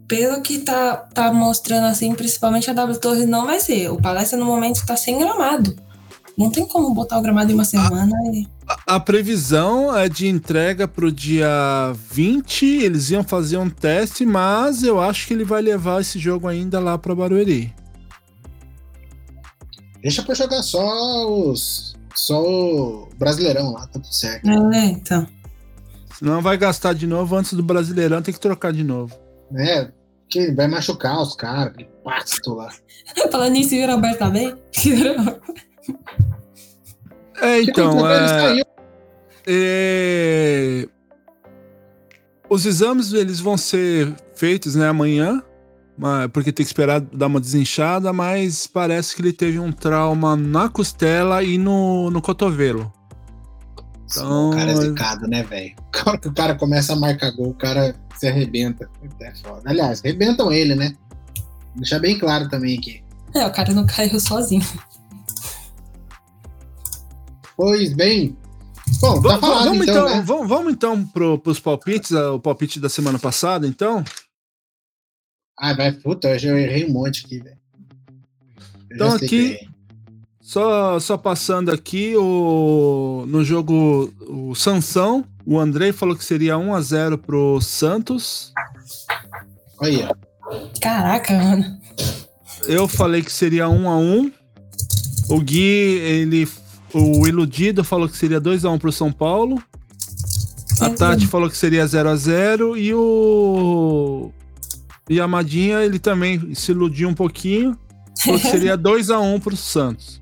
Pelo que tá, tá mostrando assim, principalmente a W Torre não vai ser. O Palestra no momento tá sem gramado. Não tem como botar o gramado em uma semana. e- A previsão é de entrega pro dia 20. Eles iam fazer um teste, mas eu acho que ele vai levar esse jogo ainda lá pra Barueri. Deixa pra jogar só os. Só o Brasileirão lá, tá tudo certo. É, então. Senão vai gastar de novo antes do Brasileirão, tem que trocar de novo. né? Que vai machucar os caras, aquele pasto lá. [laughs] Falando nisso, o Roberto tá bem? [laughs] É, então, é, é, os exames eles vão ser feitos né, amanhã, mas- porque tem que esperar dar uma desinchada, mas parece que ele teve um trauma na costela e no, no cotovelo. Então, o cara é zicado, né, velho? A hora que o cara começa a marcar gol, o cara se arrebenta. É foda. Aliás, arrebentam ele, né? Vou deixar bem claro também aqui. É, o cara não caiu sozinho. Pois bem. Bom, tá va- falado vamos então, então, né? vamos, vamos então pro, pros palpites, ah, o palpite da semana passada, então. Ah, vai, puta, eu já errei um monte aqui, velho. Então aqui- que. Só, só passando aqui, o, no jogo, o Sansão, o Andrei falou que seria 1 a 0 pro Santos. Olha, Caraca, mano. Eu falei que seria 1 a 1 O Gui, ele. O Iludido falou que seria 2 a 1 pro São Paulo. A Tati falou que seria 0 a 0 E o. E a Madinha, ele também se iludiu um pouquinho. Falou que seria [laughs] 2 a 1 pro Santos.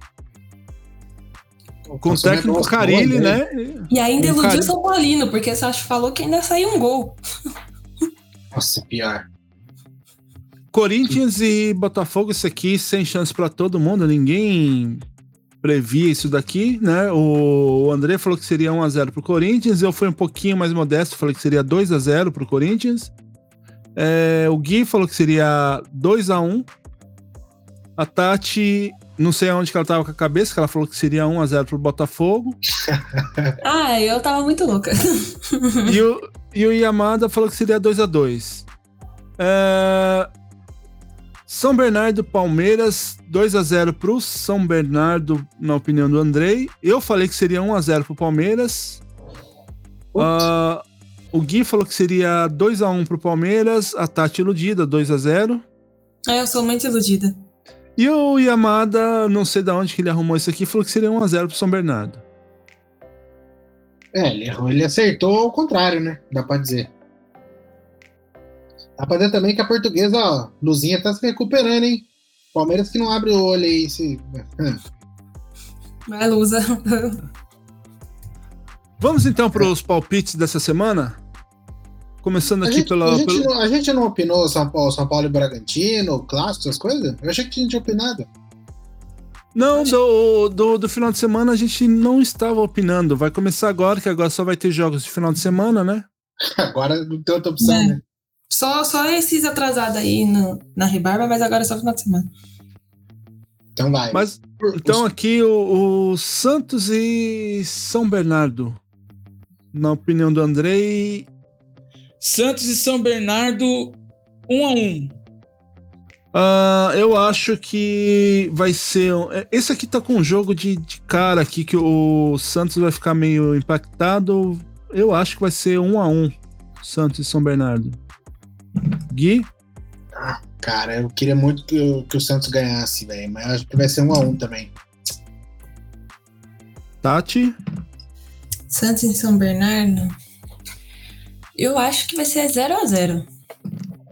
Com o Nossa, técnico Carilli, né? E ainda Um iludiu o São Paulino, porque você falou que ainda saiu um gol. Nossa, pior. Corinthians e Botafogo, isso aqui sem chance pra todo mundo, ninguém previa isso daqui, né? O André falou que seria 1 a 0 pro Corinthians, eu fui um pouquinho mais modesto, falei que seria 2 a 0 pro Corinthians. É, o Gui falou que seria 2 a 1 A Tati, não sei aonde que ela tava com a cabeça, que ela falou que seria 1 a 0 pro Botafogo. [laughs] Ah, eu tava muito louca. e, o, e o Yamada falou que seria 2 a 2 É, São Bernardo Palmeiras 2 a 0 pro São Bernardo, na opinião do Andrei. Eu falei que seria 1 a 0 pro Palmeiras. Ah, o Gui falou que seria 2 a 1 pro Palmeiras. A Tati iludida, 2 a 0 É, eu sou muito iludida. E o Yamada, não sei de onde que ele arrumou isso aqui, falou que seria 1x0 pro São Bernardo. É, ele, errou, ele acertou ao contrário, né? Dá pra dizer. Dá pra dizer também que a portuguesa, ó, Luzinha tá se recuperando, hein? Palmeiras que não abre o olho aí. Se... Vai, Lusa. [laughs] Vamos então para os palpites dessa semana? Começando A aqui gente, pela. a, gente pelo- não, a gente não opinou São Paulo, São Paulo e Bragantino, clássico, essas coisas? Eu achei que a gente tinha opinado. Não, do, do, do final de semana a gente não estava opinando. Vai começar agora, que agora só vai ter jogos de final de semana, né? [laughs] Agora não tem outra opção, É. né? Só, só esses atrasados aí no- na rebarba, mas agora é só final de semana. Então vai. Mas então aqui o, o Santos e São Bernardo. Na opinião do Andrei, Santos e São Bernardo, 1 a 1 ah, eu acho que vai ser. um- é, Esse aqui tá com um jogo de, de cara aqui que o Santos vai ficar meio impactado. Eu acho que vai ser um a um Santos e São Bernardo. Gui? Cara, eu queria muito que, o- que o Santos ganhasse, velho. Mas eu acho que vai ser um a um também. Tati? Santos em São Bernardo. Eu acho que vai ser 0 a 0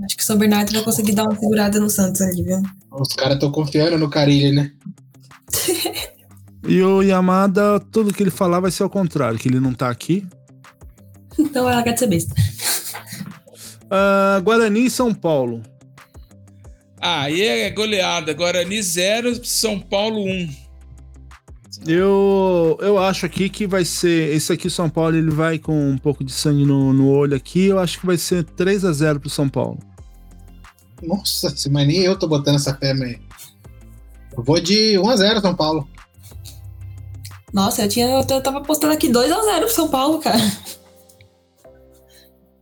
Acho que o São Bernardo vai conseguir dar uma segurada no Santos ali, viu? Os caras estão confiando no Carilli, né? [laughs] E o Yamada, tudo que ele falar vai ser ao contrário, que ele não tá aqui. Então ela quer ser besta. Ah, Guarani e São Paulo. Ah, aí é goleada. Guarani 0, São Paulo 1. Eu, eu acho aqui que vai ser. Esse aqui, São Paulo, ele vai com um pouco de sangue no, no olho aqui. Eu acho que vai ser 3 a 0 pro São Paulo. Nossa, mas nem eu tô botando essa fé, mas. Eu vou de 1x0 São Paulo. Nossa, eu, tinha, eu tava postando aqui 2 a 0 pro São Paulo, cara.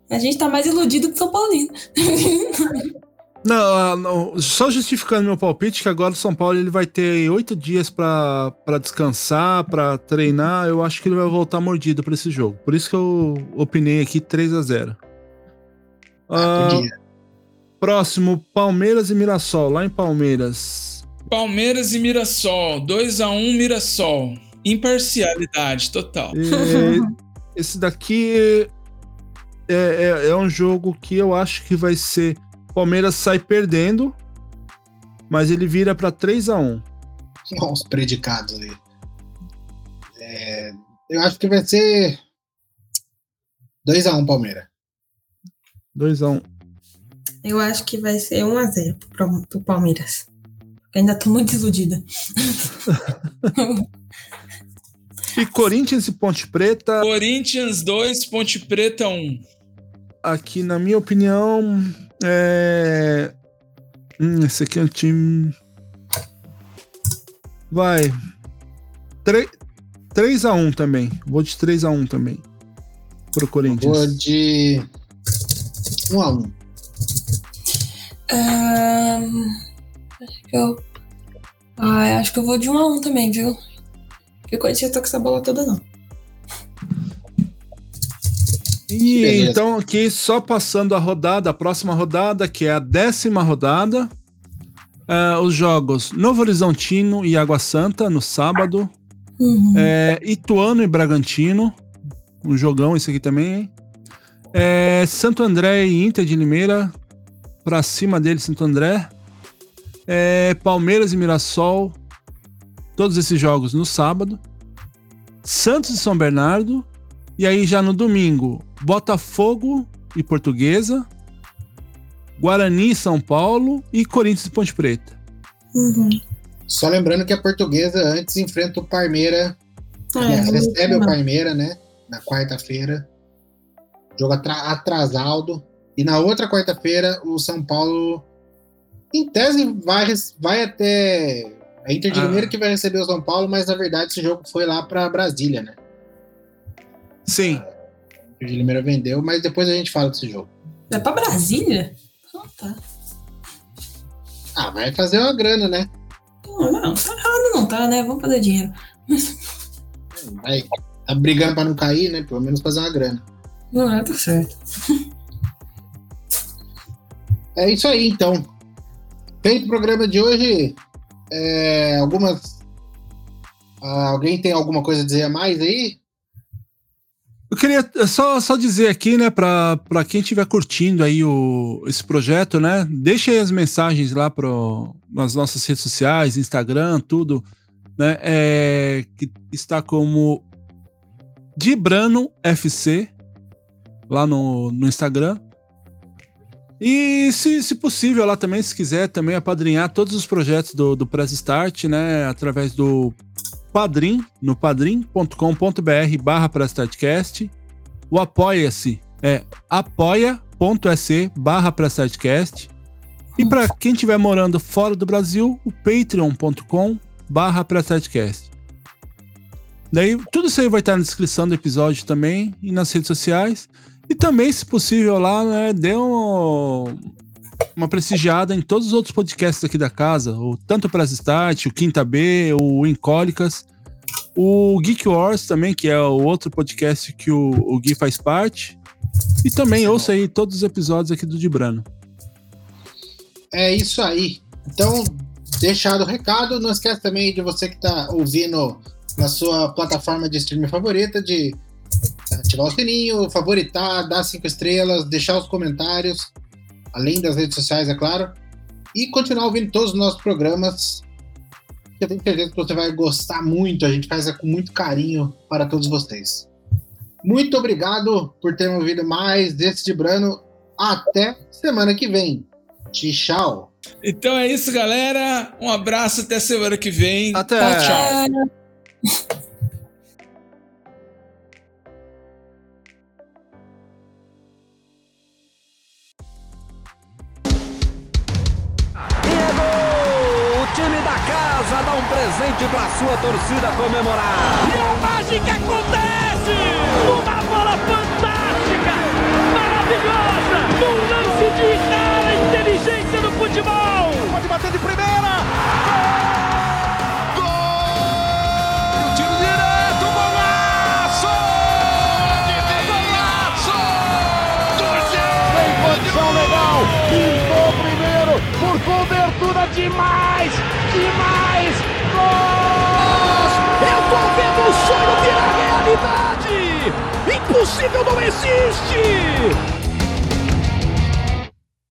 A gente tá mais iludido que o São Paulino. [laughs] Não, ah, não, só justificando meu palpite, que agora o São Paulo ele vai ter oito dias pra pra descansar, pra treinar. Eu acho que ele vai voltar mordido pra esse jogo. Por isso que eu opinei aqui 3 a 0 Ah, podia. Próximo, Palmeiras e Mirassol, lá em Palmeiras. Palmeiras e Mirassol, 2 a 1 Mirassol. Imparcialidade total. E [laughs] esse daqui é, é, é um jogo que eu acho que vai ser. Palmeiras sai perdendo, mas ele vira pra 3 a 1 [laughs] Olha os predicados ali. É, eu acho que vai ser 2x1 Palmeiras. 2 a 1 Eu acho que vai ser 1 a 0 pro, pro Palmeiras. Eu ainda tô muito iludida. [laughs] [laughs] E Corinthians e Ponte Preta, Corinthians 2, Ponte Preta 1. Aqui na minha opinião, é. Hum, esse aqui é um time. Vai. 3, 3 a 1 também. Vou de 3 a 1 também. Pro Corinthians. Vou de 1x1. Ahn, acho que eu. Ah, acho que eu vou de 1 a 1 também, viu? Porque o Corinthians tá com essa bola toda, não. E Beleza. então, aqui, só passando a rodada, a próxima rodada, que é a décima rodada. ah, os jogos Novo Horizontino e Água Santa no sábado. Uhum. É, Ituano e Bragantino. Um jogão esse aqui também, hein? É, Santo André e Inter de Limeira. Pra cima dele, Santo André. É, Palmeiras e Mirassol. Todos esses jogos no sábado. Santos e São Bernardo. E aí já no domingo, Botafogo e Portuguesa. Guarani e São Paulo. E Corinthians e Ponte Preta. Uhum. Só lembrando que a portuguesa antes enfrenta o Parmeira. É, aliás, recebe o. Parmeira, né? Na quarta-feira. Jogo atra- atrasado. E na outra quarta-feira, o São Paulo, em tese, vai, vai até. A Inter de Ah. Limeira que vai receber o São Paulo, mas na verdade esse jogo foi lá para Brasília, né? Sim. A Inter de Limeira vendeu, mas depois a gente fala desse jogo. É pra Brasília? Ah, tá. Ah, vai fazer uma grana, né? Não, não, tá errado não tá, né? Vamos fazer dinheiro. Vai, tá brigando para não cair, né? Pelo menos fazer uma grana. Não, é, tá certo. É isso aí, então. Feito o programa de hoje, É, algumas. Ah, alguém tem alguma coisa a dizer a mais aí? Eu queria só, só dizer aqui, né, para quem estiver curtindo aí o, esse projeto, né, deixa aí as mensagens lá pro, nas nossas redes sociais, Instagram, tudo, né, é, que está como Dibrano FC lá no, no Instagram. E se, se possível lá também, se quiser também apadrinhar todos os projetos do, do Press Start, né, através do Padrim, no padrim.com.br barra PressStartCast. O Apoia-se é apoia.se barra PressStartCast. E para quem estiver morando fora do Brasil, o patreon.com barra PressStartCast. Daí, tudo isso aí vai estar na descrição do episódio também e nas redes sociais. E também, se possível, lá, né, dê um, uma prestigiada em todos os outros podcasts aqui da casa, o, tanto Press Start, o Quinta B, o Incólicas, o Geek Wars também, que é o outro podcast que o, o Gui faz parte. E também ouça aí todos os episódios aqui do Dibrano. É isso aí. Então, deixado o recado, não esquece também de você que está ouvindo na sua plataforma de streaming favorita de ativar o sininho, favoritar, dar cinco estrelas, deixar os comentários, além das redes sociais, é claro, e continuar ouvindo todos os nossos programas. Eu tenho certeza que você vai gostar muito, a gente faz com muito carinho para todos vocês. Muito obrigado por ter ouvido mais desse de Brano. Até semana que vem. Tchau. Então é isso, galera. Um abraço até semana que vem. Até. Tchau. O presente pra sua torcida comemorar. E a mágica acontece! Uma bola fantástica! Maravilhosa! Um lance de rara inteligência no futebol! Pode bater de primeira! Gol! Tiro direto, golaço! Golaço! Tem condição legal! Pintou primeiro por cobertura demais! Demais! Eu tô vendo o sonho virar realidade! Impossível não existe!